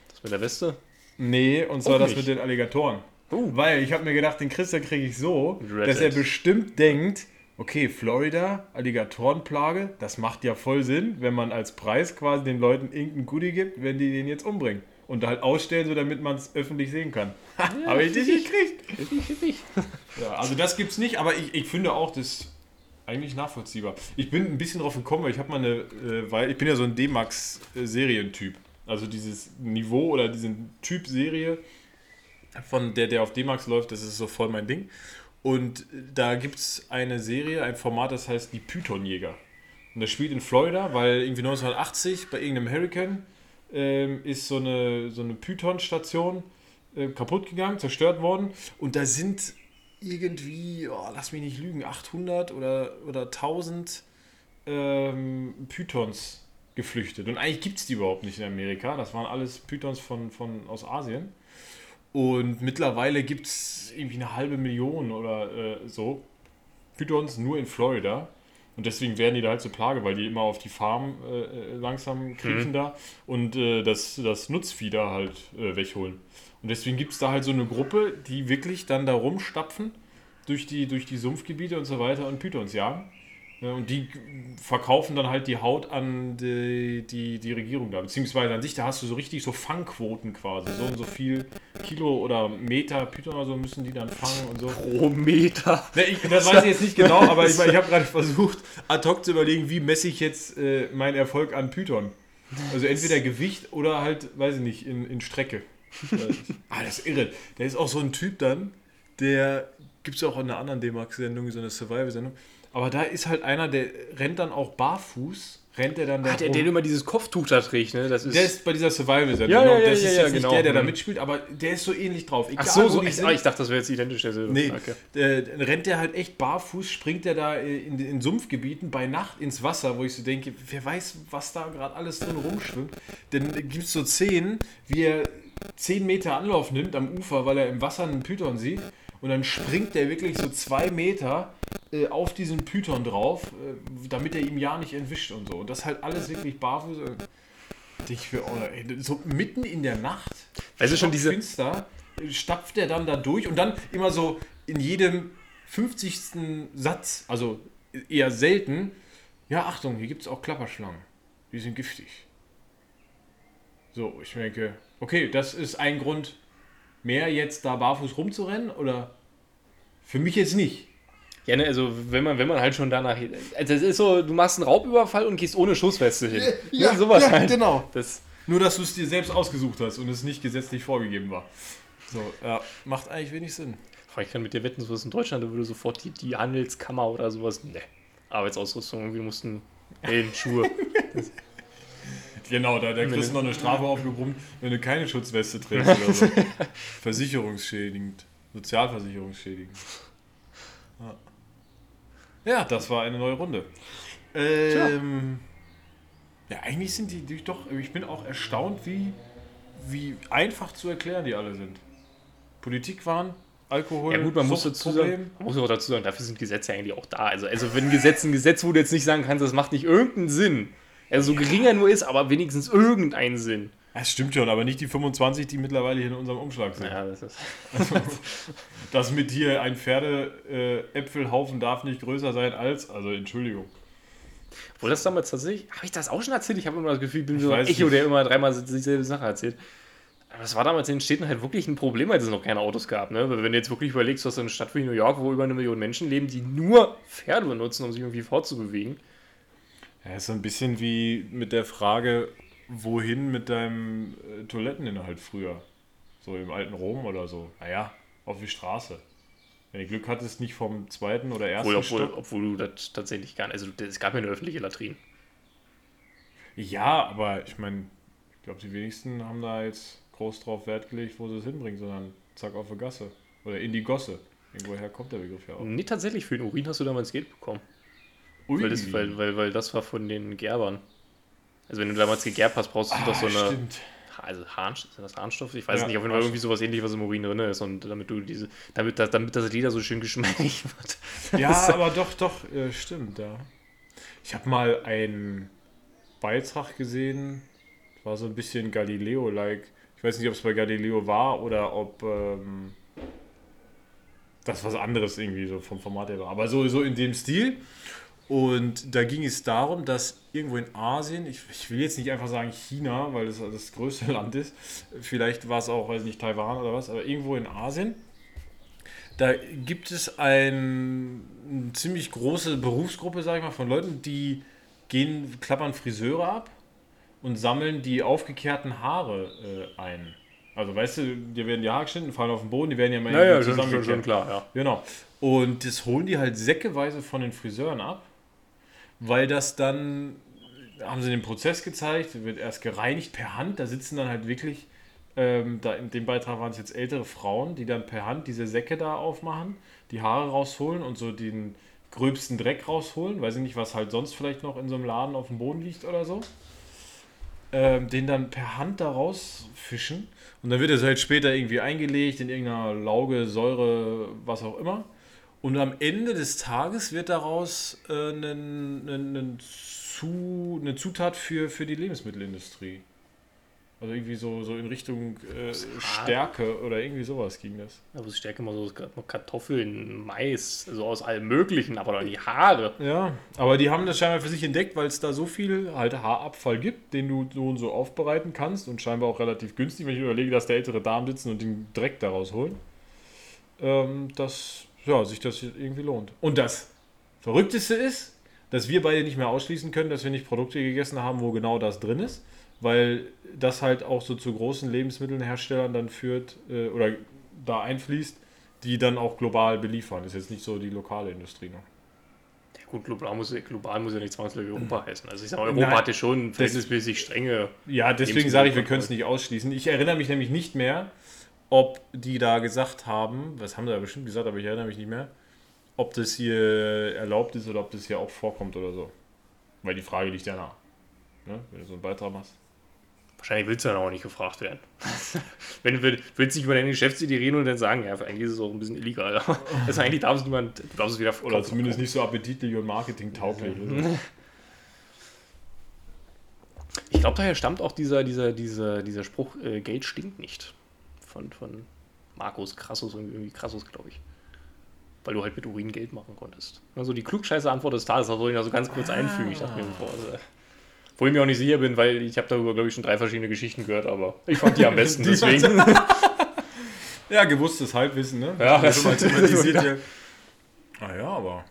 B: Das mit der Weste?
A: Nee, und zwar das mit den Alligatoren.
B: Uh.
A: Weil ich habe mir gedacht, den Christian kriege ich so,
B: Red
A: dass er bestimmt denkt, okay, Florida, Alligatorenplage, das macht ja voll Sinn, wenn man als Preis quasi den Leuten irgendein Goodie gibt, wenn die den jetzt umbringen. Und halt ausstellen, so damit man es öffentlich sehen kann. Ha, habe ich dich gekriegt.
B: Hippie, hippie.
A: Ja, also das gibt's nicht, aber ich, ich finde auch das eigentlich nachvollziehbar. Ich bin ein bisschen drauf gekommen, weil ich habe mal eine, äh, weil ich bin ja so ein D-Max-Serientyp. Also dieses Niveau oder diesen Typ Serie, von der, der auf D-Max läuft, das ist so voll mein Ding. Und da gibt es eine Serie, ein Format, das heißt die Pythonjäger. Und das spielt in Florida, weil irgendwie 1980 bei irgendeinem Hurricane ähm, ist so eine, so eine Python-Station äh, kaputt gegangen, zerstört worden. Und da sind irgendwie, oh, lass mich nicht lügen, 800 oder, oder 1000 ähm, Pythons geflüchtet. Und eigentlich gibt es die überhaupt nicht in Amerika. Das waren alles Pythons von, von, aus Asien. Und mittlerweile gibt es irgendwie eine halbe Million oder äh, so Pythons nur in Florida. Und deswegen werden die da halt zur Plage, weil die immer auf die Farm äh, äh, langsam kriechen da und äh, das, das Nutzvieh da halt äh, wegholen. Und deswegen gibt es da halt so eine Gruppe, die wirklich dann da rumstapfen durch die, durch die Sumpfgebiete und so weiter und Pythons jagen. Ja, und die verkaufen dann halt die Haut an die, die, die Regierung da. Beziehungsweise an sich, da hast du so richtig so Fangquoten quasi. So und so viel Kilo oder Meter Python oder so müssen die dann fangen und so.
B: Pro Meter.
A: Ne, ich, das weiß ich jetzt nicht genau, aber ich, ich habe gerade versucht, ad hoc zu überlegen, wie messe ich jetzt äh, meinen Erfolg an Python. Also entweder Gewicht oder halt, weiß ich nicht, in, in Strecke. ah, das ist irre. Der ist auch so ein Typ dann, der gibt es auch in einer anderen D-Max-Sendung, so eine Survival-Sendung. Aber da ist halt einer, der rennt dann auch barfuß, rennt er dann da
B: Ah, der, der immer dieses Kopftuch da trägt, ne? Das ist.
A: Der ist bei dieser Survival-Sendung.
B: Ja, ja,
A: genau.
B: ja,
A: das
B: ja,
A: ist
B: ja,
A: jetzt nicht
B: genau.
A: der, der da
B: Mhm.
A: mitspielt, aber der ist so ähnlich drauf.
B: Ach
A: Egal,
B: so,
A: wo
B: so
A: die
B: ich,
A: sind.
B: ah, ich dachte, das wäre jetzt identisch derselbe.
A: Nee,
B: Okay.
A: äh, rennt der halt echt barfuß, springt er da äh, in, in Sumpfgebieten bei Nacht ins Wasser, wo ich so denke, wer weiß, was da gerade alles drin rumschwimmt. Dann gibt es so Szenen, wie er 10 Meter Anlauf nimmt am Ufer, weil er im Wasser einen Python sieht. Und dann springt der wirklich so zwei Meter äh, auf diesen Python drauf, äh, damit er ihm ja nicht entwischt und so. Und das halt alles wirklich barfuß. Äh, ich für, oh, ey, so mitten in der Nacht
B: Weißt du schon, diese.
A: finster, stapft er dann da durch und dann immer so in jedem 50. Satz, also eher selten, ja, Achtung, hier gibt es auch Klapperschlangen. Die sind giftig. So, ich denke, okay, das ist ein Grund mehr, jetzt da barfuß rumzurennen oder für mich jetzt nicht.
B: Ja, ne, also wenn man, wenn man halt schon danach. Also es ist so, du machst einen Raubüberfall und gehst ohne Schussweste hin.
A: Ja,
B: ne, sowas
A: ja,
B: halt.
A: genau.
B: Das,
A: Nur, dass du es dir selbst ausgesucht hast und es nicht gesetzlich vorgegeben war. So, ja, macht eigentlich wenig Sinn.
B: Ich kann mit dir wetten, sowas in Deutschland, da würde sofort die, die Handelskammer oder sowas. Ne. Arbeitsausrüstung, irgendwie mussten Helm, Schuhe.
A: Genau, da, da kriegst du noch eine Strafe aufgebrummt, wenn du keine Schutzweste trägst oder so. Versicherungsschädigend. Sozialversicherungsschädigend. Ja. ja, das war eine neue Runde. Ähm, ja, eigentlich sind die, die doch, ich bin auch erstaunt, wie, wie einfach zu erklären die alle sind. Politik waren, Alkohol,
B: Ja gut, man muss dazu sagen, man muss auch dazu sagen, dafür sind Gesetze eigentlich auch da. Also, also wenn ein Gesetz ein Gesetz, wo du jetzt nicht sagen kannst, das macht nicht irgendeinen Sinn. Also so gering er nur ist, aber wenigstens irgendeinen Sinn.
A: Das stimmt schon, aber nicht die 25, die mittlerweile hier in unserem Umschlag sind.
B: Ja, das ist.
A: Das mit hier ein Pferde-Äpfelhaufen darf nicht größer sein als, also Entschuldigung.
B: Obwohl das damals tatsächlich, habe ich das auch schon erzählt? Ich habe immer das Gefühl, ich bin so ein Echo,
A: nicht.
B: der immer dreimal dieselbe Sache erzählt. Aber das war damals in den Städten halt wirklich ein Problem, als es noch keine Autos gab. Ne? Weil wenn du jetzt wirklich überlegst, du hast eine Stadt wie New York, wo über eine Million Menschen leben, die nur Pferde benutzen, um sich irgendwie fortzubewegen.
A: Ja, ist so ein bisschen wie mit der Frage, wohin mit deinem äh, Toiletteninhalt früher? So im alten Rom oder so. Naja, auf die Straße. Wenn du Glück hattest, nicht vom zweiten oder ersten
B: Obwohl, obwohl,
A: Stock.
B: obwohl du das tatsächlich gar nicht. Also es gab ja eine öffentliche Latrin.
A: Ja, aber ich meine, ich glaube, die wenigsten haben da jetzt groß drauf Wert gelegt, wo sie es hinbringen, sondern zack auf die Gasse. Oder in die Gosse. Irgendwoher kommt der Begriff ja auch.
B: Nee, tatsächlich, für den Urin hast du damals Geld bekommen. Weil das, weil, weil, weil das war von den Gerbern. Also wenn du damals gegerbt hast, brauchst du
A: ah,
B: doch so eine
A: Stimmt.
B: also Harn, sind das Harnstoffe? Ich weiß
A: Ja,
B: nicht, auf jeden Fall
A: Harnstoff.
B: irgendwie sowas ähnliches, was im Urin drin ist und damit du diese, damit das, damit das Leder so schön geschmeidig wird.
A: Ja, aber doch, doch, äh, stimmt, ja. Ich habe mal einen Beitrag gesehen, war so ein bisschen Galileo-like. Ich weiß nicht, ob es bei Galileo war oder ob ähm, das was anderes irgendwie so vom Format her war. Aber so, so in dem Stil. Und da ging es darum, dass irgendwo in Asien, ich, ich will jetzt nicht einfach sagen China, weil das das größte Land ist, vielleicht war es auch, weiß nicht, Taiwan oder was, aber irgendwo in Asien, da gibt es ein, eine ziemlich große Berufsgruppe, sag ich mal, von Leuten, die gehen, klappern Friseure ab und sammeln die aufgekehrten Haare äh, ein. Also weißt du, die werden die Haare geschnitten, fallen auf den Boden, die werden ja mal
B: Naja,
A: irgendwie
B: schon, schon,
A: zusammengekehrt.
B: schon klar, ja.
A: Genau. Und das holen die halt säckeweise von den Friseuren ab, weil das dann, haben sie den Prozess gezeigt, wird erst gereinigt per Hand, da sitzen dann halt wirklich, ähm, da in dem Beitrag waren es jetzt ältere Frauen, die dann per Hand diese Säcke da aufmachen, die Haare rausholen und so den gröbsten Dreck rausholen, weiß ich nicht, was halt sonst vielleicht noch in so einem Laden auf dem Boden liegt oder so. Ähm, den dann per Hand da rausfischen und dann wird es halt später irgendwie eingelegt in irgendeiner Lauge, Säure, was auch immer. Und am Ende des Tages wird daraus äh, nen- nen- nen zu, eine Zutat für, für die Lebensmittelindustrie. Also irgendwie so, so in Richtung äh, Stärke oder irgendwie sowas ging das.
B: Aber stärke immer so Kartoffeln, Mais, so aus allem Möglichen, aber dann die Haare.
A: Ja, aber die haben das scheinbar für sich entdeckt, weil es da so viel halt Haarabfall gibt, den du so und so aufbereiten kannst und scheinbar auch relativ günstig, wenn ich überlege, dass da ältere Damen sitzen und den Dreck daraus holen, ähm, dass ja, sich das irgendwie lohnt. Und das Verrückteste ist, dass wir beide nicht mehr ausschließen können, dass wir nicht Produkte gegessen haben, wo genau das drin ist, weil das halt auch so zu großen Lebensmittelherstellern dann führt äh, oder da einfließt, die dann auch global beliefern. Ist jetzt nicht so die lokale Industrie noch.
B: Ja, gut, global muss, global muss ja nicht zwangsläufig Europa heißen. Also ich sag mal, Europa
A: Nein.
B: hat ja schon verhältnismäßig strenge.
A: Ja, deswegen sage ich, wir können es nicht ausschließen. Ich erinnere mich nämlich nicht mehr, ob die da gesagt haben, was haben sie da bestimmt gesagt, aber ich erinnere mich nicht mehr, ob das hier erlaubt ist oder ob das hier auch vorkommt oder so. Weil die Frage liegt ja nah. Ne? Wenn du so einen Beitrag machst.
B: Wahrscheinlich willst du dann auch nicht gefragt werden. Wenn du will- willst nicht über deine Geschäftsidee reden und dann sagen, ja, eigentlich ist es auch ein bisschen illegal. Also eigentlich darf es niemand, du darfst es wieder
A: Oder zumindest nicht so appetitlich und marketingtauglich.
B: Ich glaube, daher stammt auch dieser, dieser, dieser, dieser Spruch, äh, Geld stinkt nicht. Von, von Markus Crassus und irgendwie Crassus, glaube ich. Weil du halt mit Urin Geld machen konntest. Also die klugscheiße Antwort des Tages, das wollte ich noch so ganz kurz einfügen. Ich dachte mir, bevor, also, wo ich mir auch nicht sicher bin, weil ich habe darüber, glaube ich, schon drei verschiedene Geschichten gehört, aber ich fand die am besten,
A: Die
B: deswegen.
A: Ja, gewusstes Halbwissen, ne?
B: Ja,
A: das schon mal thematisiert ja. Ah ja, aber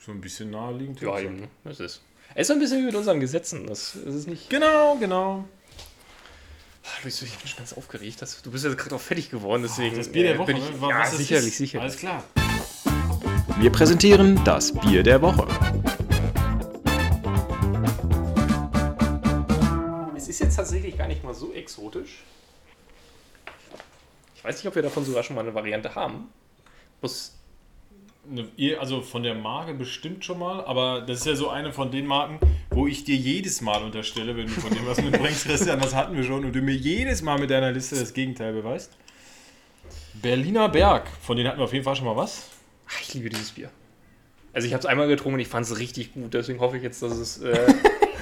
A: so ein bisschen naheliegend.
B: ja, eben, das ist. Es ist so ein bisschen wie mit unseren Gesetzen. Das, das ist nicht.
A: Genau, genau.
B: Luis, ich bin schon ganz aufgeregt. Das, du bist jetzt gerade auch fertig geworden, deswegen.
A: Das Bier der
B: äh,
A: Woche,
B: bin ich,
A: ne?
B: ja, sicherlich,
A: ist.
B: sicherlich.
A: Alles klar.
C: Wir präsentieren das Bier der Woche.
B: Es ist jetzt tatsächlich gar nicht mal so exotisch. Ich weiß nicht, ob wir davon sogar schon mal eine Variante haben. Muss,
A: Also von der Marke bestimmt schon mal, aber das ist ja so eine von den Marken, wo ich dir jedes Mal unterstelle, wenn du von dem was mitbringst, Christian, das hatten wir schon, und du mir jedes Mal mit deiner Liste das Gegenteil beweist. Berliner Berg, von denen hatten wir auf jeden Fall schon mal was.
B: Ach, ich liebe dieses Bier. Also ich habe es einmal getrunken und ich fand es richtig gut. Deswegen hoffe ich jetzt, dass es äh,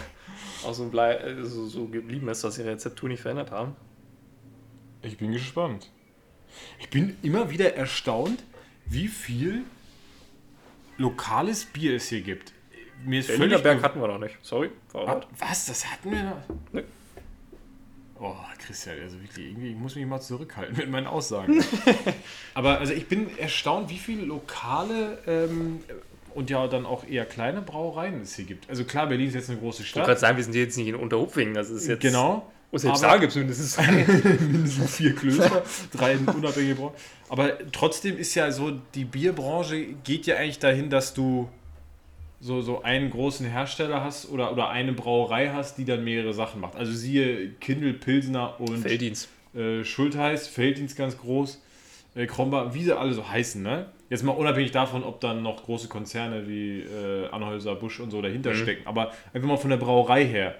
B: auch so, blei äh, so, so geblieben ist, dass sie Rezeptur nicht verändert haben.
A: Ich bin gespannt. Ich bin immer wieder erstaunt, wie viel lokales Bier es hier gibt. Mir ist
B: Berliner Berg
A: be-
B: hatten wir noch nicht. Sorry.
A: Ah. Was? Das hatten wir noch?
B: Nee.
A: Oh, Christian, also wirklich, irgendwie, ich muss mich mal zurückhalten mit meinen Aussagen. Aber also ich bin erstaunt, wie viele lokale ähm, und ja dann auch eher kleine Brauereien es hier gibt. Also klar, Berlin ist jetzt eine große
B: Ich wollte gerade
A: Stadt.
B: sagen, wir sind jetzt nicht in Unterhupfingen. Das ist jetzt.
A: Genau.
B: Und selbst
A: aber-
B: da gibt es mindestens.
A: mindestens vier Klöster, drei unabhängige Branchen. Aber trotzdem ist ja so, die Bierbranche geht ja eigentlich dahin, dass du so, so einen großen Hersteller hast oder, oder eine Brauerei hast, die dann mehrere Sachen macht. Also siehe Kindl, Pilsner und
B: Felddienst.
A: äh, Schultheiß, Felddienst ganz groß, äh, Kromba, wie sie alle so heißen, ne? Jetzt mal unabhängig davon, ob dann noch große Konzerne wie äh, Anhäuser, Busch und so dahinter stecken, aber einfach mal von der Brauerei her.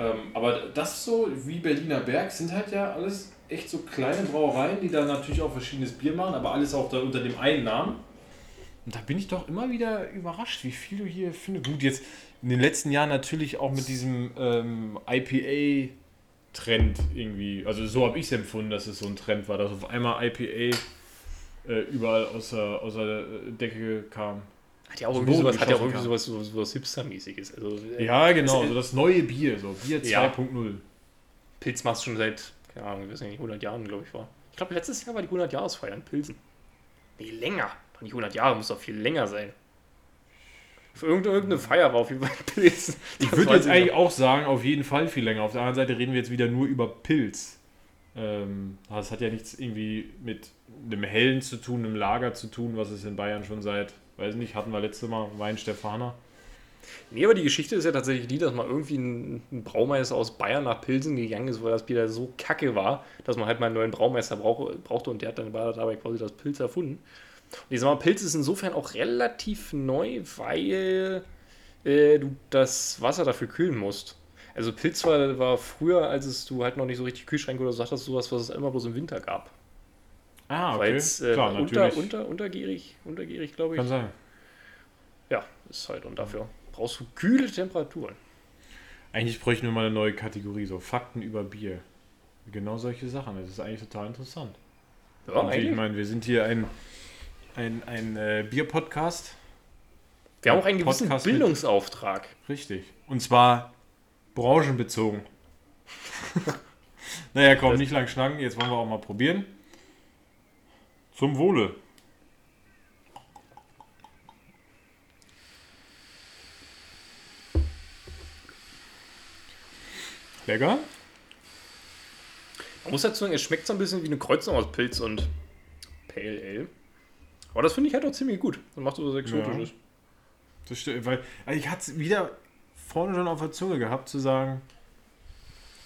A: Ähm, aber das so wie Berliner Berg sind halt ja alles echt so kleine Brauereien, die da natürlich auch verschiedenes Bier machen, aber alles auch da unter dem einen Namen. Und da bin ich doch immer wieder überrascht, wie viel du hier findest. Gut, jetzt in den letzten Jahren natürlich auch mit diesem ähm, IPA-Trend irgendwie. Also so habe ich es empfunden, dass es so ein Trend war, dass auf einmal IPA äh, überall aus der, der Decke kam.
B: Hat ja auch irgendwie sowas, hat ja auch irgendwie sowas, sowas, sowas Hipster-mäßiges. Also, äh,
A: Ja, genau,
B: es-
A: so das neue Bier, so Bier
B: Ja.
A: 2.0.
B: Pilz machst du schon seit, keine Ahnung, ich weiß nicht, 100 Jahren, glaube ich, war. Ich glaube, letztes Jahr war die 100-Jahresfeier in Pilsen. Nee, länger. Doch nicht 100 Jahre, muss doch viel länger sein. Für irgendeine, irgendeine Feier war auf jeden Fall Pilsen.
A: Ich würde jetzt eigentlich auch sagen, auf jeden Fall viel länger. Auf der anderen Seite reden wir jetzt wieder nur über Pilz. Ähm, das hat ja nichts irgendwie mit einem Hellen zu tun, einem Lager zu tun, was es in Bayern schon seit, weiß nicht, hatten wir letzte Mal Wein Stefaner.
B: Nee, aber die Geschichte ist ja tatsächlich die, dass mal irgendwie ein, ein Braumeister aus Bayern nach Pilsen gegangen ist, weil das Bier so kacke war, dass man halt mal einen neuen Braumeister brauch, brauchte und der hat dann dabei quasi das Pilz erfunden. Und ich sag mal, Pilz ist insofern auch relativ neu, weil äh, du das Wasser dafür kühlen musst. Also Pilz war, war früher, als es du halt noch nicht so richtig Kühlschränke oder so hattest, sowas, was es immer bloß im Winter gab.
A: Ah,
B: Weil es äh,
A: Klar,
B: unter,
A: natürlich.
B: unter, untergierig, untergierig, glaube ich.
A: Kann sein.
B: Ja, ist halt. Und dafür brauchst du kühle Temperaturen.
A: Eigentlich bräuchten wir mal eine neue Kategorie, so Fakten über Bier. Genau solche Sachen. Das ist eigentlich total interessant.
B: Ja,
A: Und ich
B: eigentlich.
A: meine, wir sind hier ein, ein, ein äh, Bier-Podcast.
B: Wir haben auch einen gewissen
A: Podcast mit-
B: Bildungsauftrag.
A: Richtig. Und zwar branchenbezogen. naja, komm, nicht lang schnacken. Jetzt wollen wir auch mal probieren. Zum Wohle. Lecker?
B: Man muss dazu sagen, es schmeckt so ein bisschen wie eine Kreuzung aus Pilz und Pale Ale. Aber das finde ich halt auch ziemlich gut. Das macht so was Exotisches.
A: Das stimmt, weil also ich hatte es wieder vorne schon auf der Zunge gehabt, zu sagen,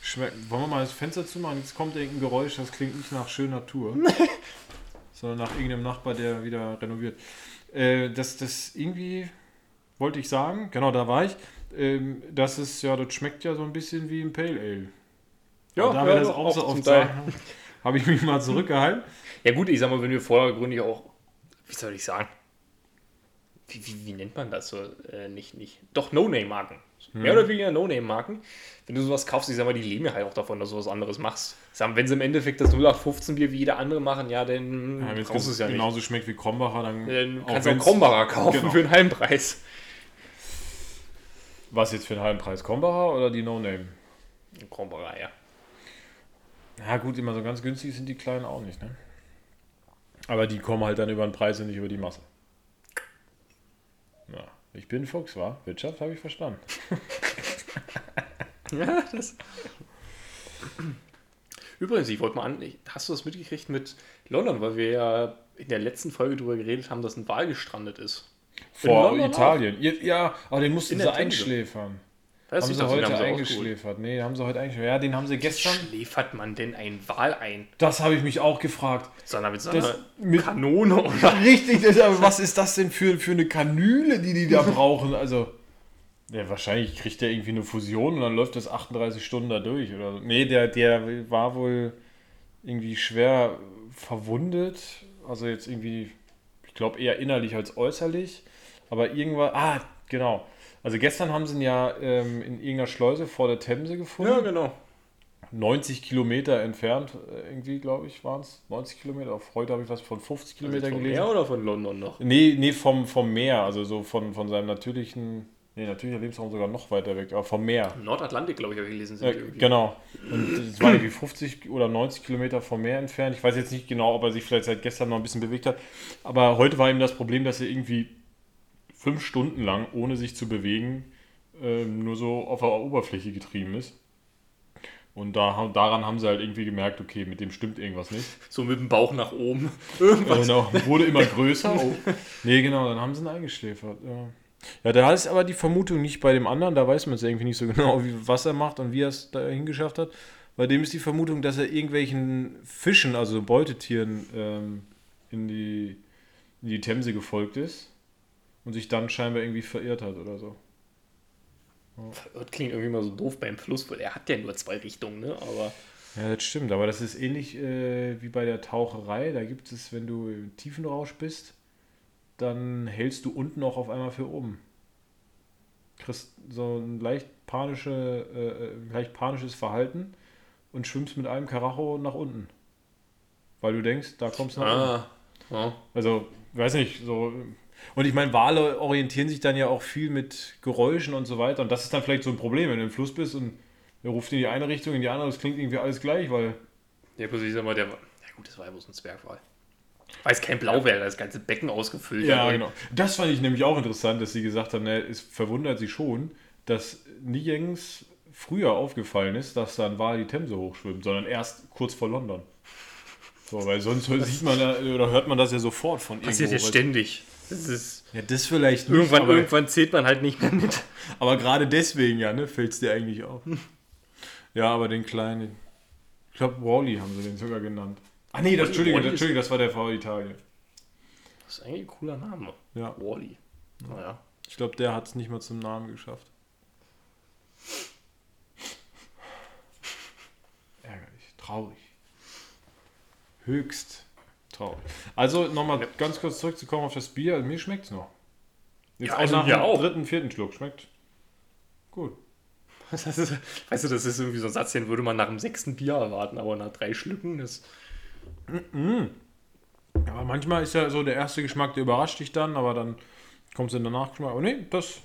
A: schmeckt, wollen wir mal das Fenster zumachen? Jetzt kommt irgendein Geräusch, das klingt nicht nach schöner Natur, sondern nach irgendeinem Nachbar, der wieder renoviert. Äh, das, das irgendwie, wollte ich sagen, genau da war ich, ähm, das ist, ja, das schmeckt ja so ein bisschen wie ein Pale Ale.
B: Ja,
A: Und da wir das auch so oft sagen, habe ich mich mal zurückgehalten.
B: Ja gut, ich sag mal, wenn wir vordergründig auch, wie soll ich sagen, wie, wie, wie nennt man das so? Äh, nicht, nicht, doch No-Name-Marken. Mehr oder weniger No-Name-Marken. Wenn du sowas kaufst, ich sag mal, die leben ja halt auch davon, dass du was anderes machst. Ich sag mal, wenn sie im Endeffekt das 0815 Bier wie jeder andere machen, ja, dann
A: Ja, wenn es
B: brauchst es ja nicht.
A: genauso schmeckt wie Krombacher, dann,
B: Dann kannst du auch Krombacher kaufen
A: Genau.
B: für einen halben Preis.
A: Was jetzt für einen halben Preis? Krombacher oder die No-Name?
B: Krombacher, ja.
A: Ja, gut, immer so ganz günstig sind die kleinen auch nicht, ne? Aber die kommen halt dann über den Preis und nicht über die Masse. Ja, ich bin Fuchs, war? Wirtschaft habe ich verstanden.
B: Ja, das. Übrigens, ich wollte mal an, hast du das mitgekriegt mit London, weil wir ja in der letzten Folge darüber geredet haben, dass ein Wal gestrandet ist.
A: Vor Italien. Ja, Ja, aber den mussten sie einschläfern.
B: Weißt
A: Haben sie heute
B: haben sie
A: eingeschläfert. Nee, haben sie heute eingeschläfert. Ja, den haben sie gestern.
B: ausgeholt. Schläfert man denn einen Wal ein?
A: Das habe ich mich auch gefragt.
B: Sondern mit so
A: Das
B: einer
A: mit-
B: Kanone oder.
A: Richtig, das, aber was ist das denn für, für eine Kanüle, die die da brauchen? Also, ja, wahrscheinlich kriegt der irgendwie eine Fusion und dann läuft das 38 Stunden da durch. Oder so. Nee, der, der war wohl irgendwie schwer verwundet. Also jetzt irgendwie, ich glaube eher innerlich als äußerlich. Aber irgendwann, ah, genau. Also gestern haben sie ihn ja ähm, in irgendeiner Schleuse vor der Themse gefunden.
B: Ja, genau.
A: 90 Kilometer entfernt, äh, irgendwie, glaube ich, waren es. 90 Kilometer. Auf heute habe ich was von 50 Kilometer
B: Von
A: gelesen.
B: Meer oder von London noch?
A: Nee, nee, vom, vom Meer, also so von, von seinem natürlichen, nee, natürlicher Lebensraum sogar noch weiter weg, aber vom Meer.
B: Nordatlantik, glaube ich, habe ich gelesen. Sind
A: Ja, genau. Und es war irgendwie 50 oder 90 Kilometer vom Meer entfernt. Ich weiß jetzt nicht genau, ob er sich vielleicht seit gestern noch ein bisschen bewegt hat. Aber heute war ihm das Problem, dass er irgendwie fünf Stunden lang, ohne sich zu bewegen, ähm, nur so auf der Oberfläche getrieben ist. Und da, daran haben sie halt irgendwie gemerkt, okay, mit dem stimmt irgendwas nicht.
B: So mit dem Bauch nach oben. Irgendwas.
A: genau, wurde immer größer. Oh. Nee, genau, dann haben sie ihn eingeschläfert. Ja. ja, da ist aber die Vermutung nicht bei dem anderen, da weiß man es irgendwie nicht so genau, wie, was er macht und wie er es da hingeschafft hat. Bei dem ist die Vermutung, dass er irgendwelchen Fischen, also Beutetieren, ähm, in, die, in die Themse gefolgt ist und sich dann scheinbar irgendwie verirrt hat oder so.
B: Das klingt irgendwie mal so doof beim Fluss, weil er hat ja nur zwei Richtungen, ne? Aber
A: Ja, das stimmt, aber das ist ähnlich äh, wie bei der Taucherei. Da gibt es, wenn du im Tiefenrausch bist, dann hältst du unten auch auf einmal für oben. Kriegst so ein leicht, panische, äh, äh, leicht panisches Verhalten und schwimmst mit einem Karacho nach unten. Weil du denkst, da kommst du nach unten.
B: ah, ja.
A: Also, weiß nicht, so. Und ich meine, Wale orientieren sich dann ja auch viel mit Geräuschen und so weiter. Und das ist dann vielleicht so ein Problem, wenn du im Fluss bist und der ruft in die eine Richtung, in die andere, das klingt irgendwie alles gleich, weil.
B: Ja, bloß ich sag mal, der. Ja gut, das war ja bloß ein Zwergwal. Weil es kein Blau wäre, das ganze Becken ausgefüllt.
A: Ja, genau. Das fand ich nämlich auch interessant, dass sie gesagt haben, ne, es verwundert sie schon, dass nirgends früher aufgefallen ist, dass da ein Wal die Themse hochschwimmt, sondern erst kurz vor London. So, weil sonst sieht man oder hört man das ja sofort von
B: Passiert ja
A: irgendwo.
B: ständig. Das ist.
A: Ja, das vielleicht nicht,
B: Irgendwann,
A: aber,
B: irgendwann zählt man halt nicht mehr mit.
A: aber gerade deswegen ja, ne, fällt es dir eigentlich auf. Ja, aber den kleinen, ich glaube Wally haben sie den sogar genannt. Ah nee, das, Entschuldigung,
B: ist-
A: Entschuldigung, das war der V Italien.
B: Das ist eigentlich ein cooler Name.
A: Ja,
B: Wally. Naja.
A: ich glaube, der hat es nicht mal zum Namen geschafft. Ärgerlich, traurig. Höchst traurig. Also nochmal ganz kurz zurückzukommen auf das Bier. Mir schmeckt es noch. Jetzt
B: Ja,
A: auch
B: also
A: nach dem
B: auch.
A: dritten, vierten Schluck. Schmeckt gut.
B: Ist, weißt du, das ist irgendwie so ein Satz, den würde man nach dem sechsten Bier erwarten, aber nach drei Schlücken, das.
A: Aber manchmal ist ja so der erste Geschmack, der überrascht dich dann, aber dann kommt es in der Nachgeschmack. Oh nee, das,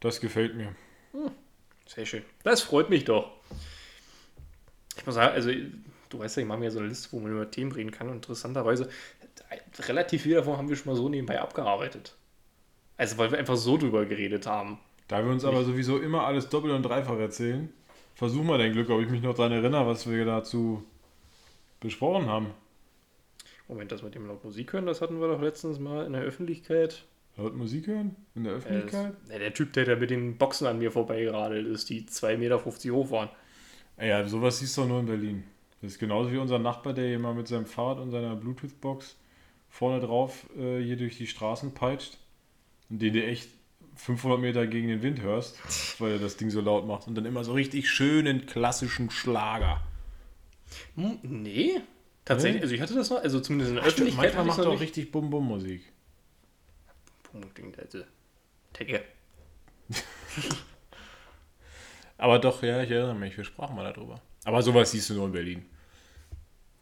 A: das gefällt mir.
B: Sehr schön. Das freut mich doch. Ich muss sagen, also, du weißt ja, ich mache mir so eine Liste, wo man über Themen reden kann. Und interessanterweise, relativ viel davon haben wir schon mal so nebenbei abgearbeitet. Also, weil wir einfach so drüber geredet haben.
A: Da wir uns aber sowieso immer alles doppelt und dreifach erzählen, versuchen wir dein Glück, ob ich mich noch daran erinnere, was wir dazu besprochen haben.
B: Moment, das mit dem laut Musik hören, das hatten wir doch letztens mal in der Öffentlichkeit.
A: Laut Musik hören? In der
B: Äh,
A: Öffentlichkeit?
B: das- der Typ, der da mit den Boxen an mir vorbeigeradelt ist, die 2,50 Meter hoch waren.
A: Ja, sowas siehst du doch nur in Berlin. Das ist genauso wie unser Nachbar, der hier mal mit seinem Fahrrad und seiner Bluetooth-Box vorne drauf äh, hier durch die Straßen peitscht und den du echt 500 Meter gegen den Wind hörst, weil er das Ding so laut macht und dann immer so richtig schönen klassischen Schlager.
B: Hm, nee. Tatsächlich,
A: Nee?
B: also ich hatte das noch, also zumindest in der
A: Stimmt,
B: Öffentlichkeit
A: manchmal macht er auch richtig Bum-Bum-Musik.
B: Klingt also. Tecke.
A: Aber doch, ja, ich erinnere mich, wir sprachen mal darüber. Aber sowas siehst du nur in Berlin.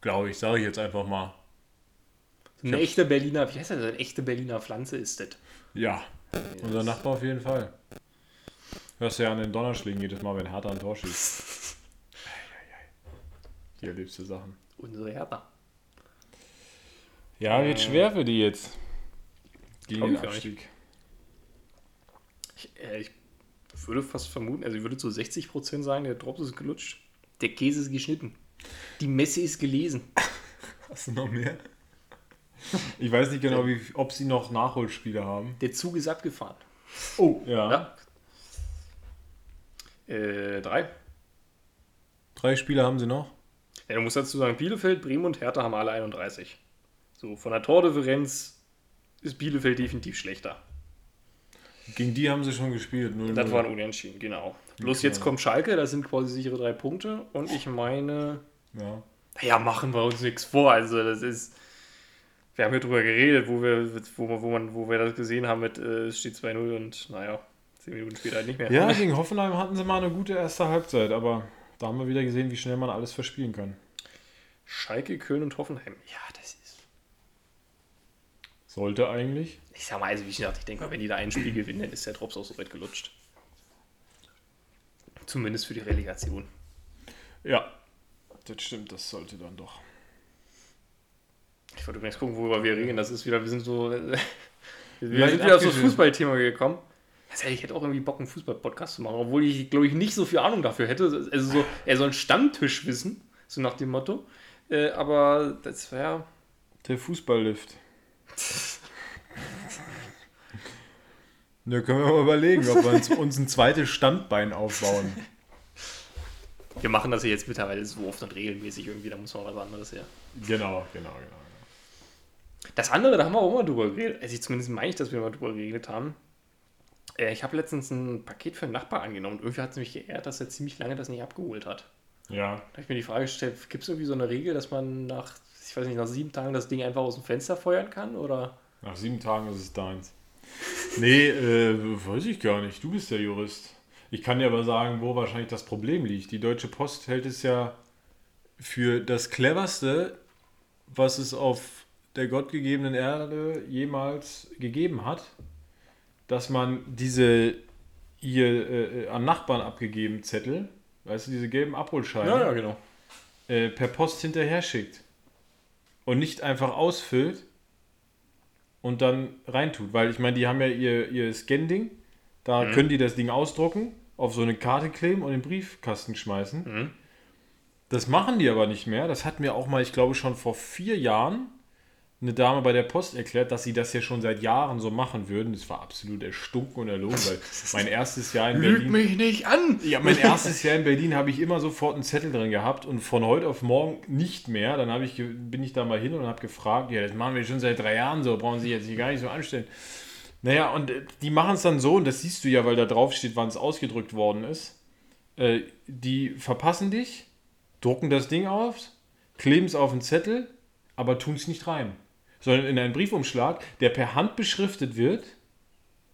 A: Glaube ich, sage ich jetzt einfach mal.
B: So eine echte Berliner, wie heißt das, eine echte Berliner Pflanze ist das.
A: Ja, unser Nachbar auf jeden Fall. Hörst du ja an den Donnerschlägen jedes Mal, wenn Hertha ein Tor schießt. Die erlebst du Sachen.
B: Unsere Hertha.
A: Ja, wird schwer für die jetzt. Gegen den. Abstieg.
B: Ich, äh, ich würde fast vermuten, also ich würde zu 60% sagen, der Drops ist gelutscht. Der Käse ist geschnitten. Die Messe ist gelesen.
A: Hast du noch mehr? Ich weiß nicht genau, wie, ob sie noch Nachholspiele haben.
B: Der Zug ist abgefahren.
A: Oh, ja.
B: Ja. Äh, drei.
A: Drei Spiele haben sie noch.
B: Ja, du musst dazu sagen, Bielefeld, Bremen und Hertha haben alle 31. So, von der Tordifferenz ist Bielefeld definitiv schlechter.
A: Gegen die haben sie schon gespielt. 0
B: Das waren Unentschieden, genau. Bloß
A: Okay.
B: jetzt kommt Schalke, das sind quasi sichere drei Punkte. Und ich meine,
A: Ja.
B: naja, machen wir uns nichts vor. Also, das ist. Wir haben hier drüber geredet, wo wir, wo, wo, man, wo wir das gesehen haben mit, äh, es steht 2-0 und naja, 10 Minuten später halt nicht mehr.
A: ja, gegen Hoffenheim hatten sie mal eine gute erste Halbzeit, aber da haben wir wieder gesehen, wie schnell man alles verspielen kann.
B: Schalke, Köln und Hoffenheim. Ja, das ist.
A: Sollte eigentlich.
B: Ich sag mal, also wie gesagt, ich denke mal, wenn die da ein Spiel gewinnen, dann ist der Drops auch so weit gelutscht. Zumindest für die Relegation.
A: Ja. Das stimmt, das sollte dann doch.
B: Ich wollte übrigens gucken, worüber wir reden. Das ist wieder, wir sind so. Wir
A: sind
B: sind wieder auf das. Fußballthema gekommen. Hätte ich hätte auch irgendwie Bock, einen Fußball-Podcast zu machen, obwohl ich, glaube ich, nicht so viel Ahnung dafür hätte. Also so, er soll ein Stammtisch wissen, so nach dem Motto. Äh, aber das wäre.
A: Der Fußballlift. Da können wir mal überlegen, ob wir uns, uns ein zweites Standbein aufbauen.
B: Wir machen das ja jetzt mittlerweile so oft und regelmäßig irgendwie, da muss man was anderes her.
A: Genau, genau, genau.
B: Das andere, da haben wir auch mal drüber geredet. Also ich zumindest meine ich, dass wir mal drüber geredet haben. Äh, ich habe letztens ein Paket für einen Nachbar angenommen und irgendwie hat es mich geehrt, dass er ziemlich lange das nicht abgeholt hat.
A: Ja.
B: Da habe ich mir die Frage gestellt, gibt es irgendwie so eine Regel, dass man nach, ich weiß nicht, nach sieben Tagen das Ding einfach aus dem Fenster feuern kann? Oder?
A: Nach sieben Tagen ist es deins. Nee, äh, weiß ich gar nicht. Du bist der Jurist. Ich kann dir aber sagen, wo wahrscheinlich das Problem liegt. Die Deutsche Post hält es ja für das cleverste, was es auf der gottgegebenen Erde jemals gegeben hat, dass man diese hier äh, an Nachbarn abgegeben Zettel, weißt du, diese gelben Abholscheine,
B: genau.
A: äh, per Post hinterher schickt und nicht einfach ausfüllt und dann reintut. Weil ich meine, die haben ja ihr, ihr Scan-Ding, da können die das Ding ausdrucken, auf so eine Karte kleben und in den Briefkasten schmeißen.
B: Mhm.
A: Das machen die aber nicht mehr. Das hat mir auch mal, ich glaube schon vor vier Jahren, eine Dame bei der Post erklärt, dass sie das ja schon seit Jahren so machen würden. Das war absolut erstunken und erlogen, weil mein erstes Jahr in Berlin.
B: mich nicht an!
A: Ja, mein erstes Jahr in Berlin habe ich immer sofort einen Zettel drin gehabt und von heute auf morgen nicht mehr. Dann habe ich, bin ich da mal hin und habe gefragt, ja, das machen wir schon seit drei Jahren so, brauchen Sie jetzt hier gar nicht so anstellen. Naja, und äh, die machen es dann so, und das siehst du ja, weil da drauf steht, wann es ausgedrückt worden ist. Äh, die verpassen dich, drucken das Ding auf, kleben es auf den Zettel, aber tun es nicht rein. Sondern in einen Briefumschlag, der per Hand beschriftet wird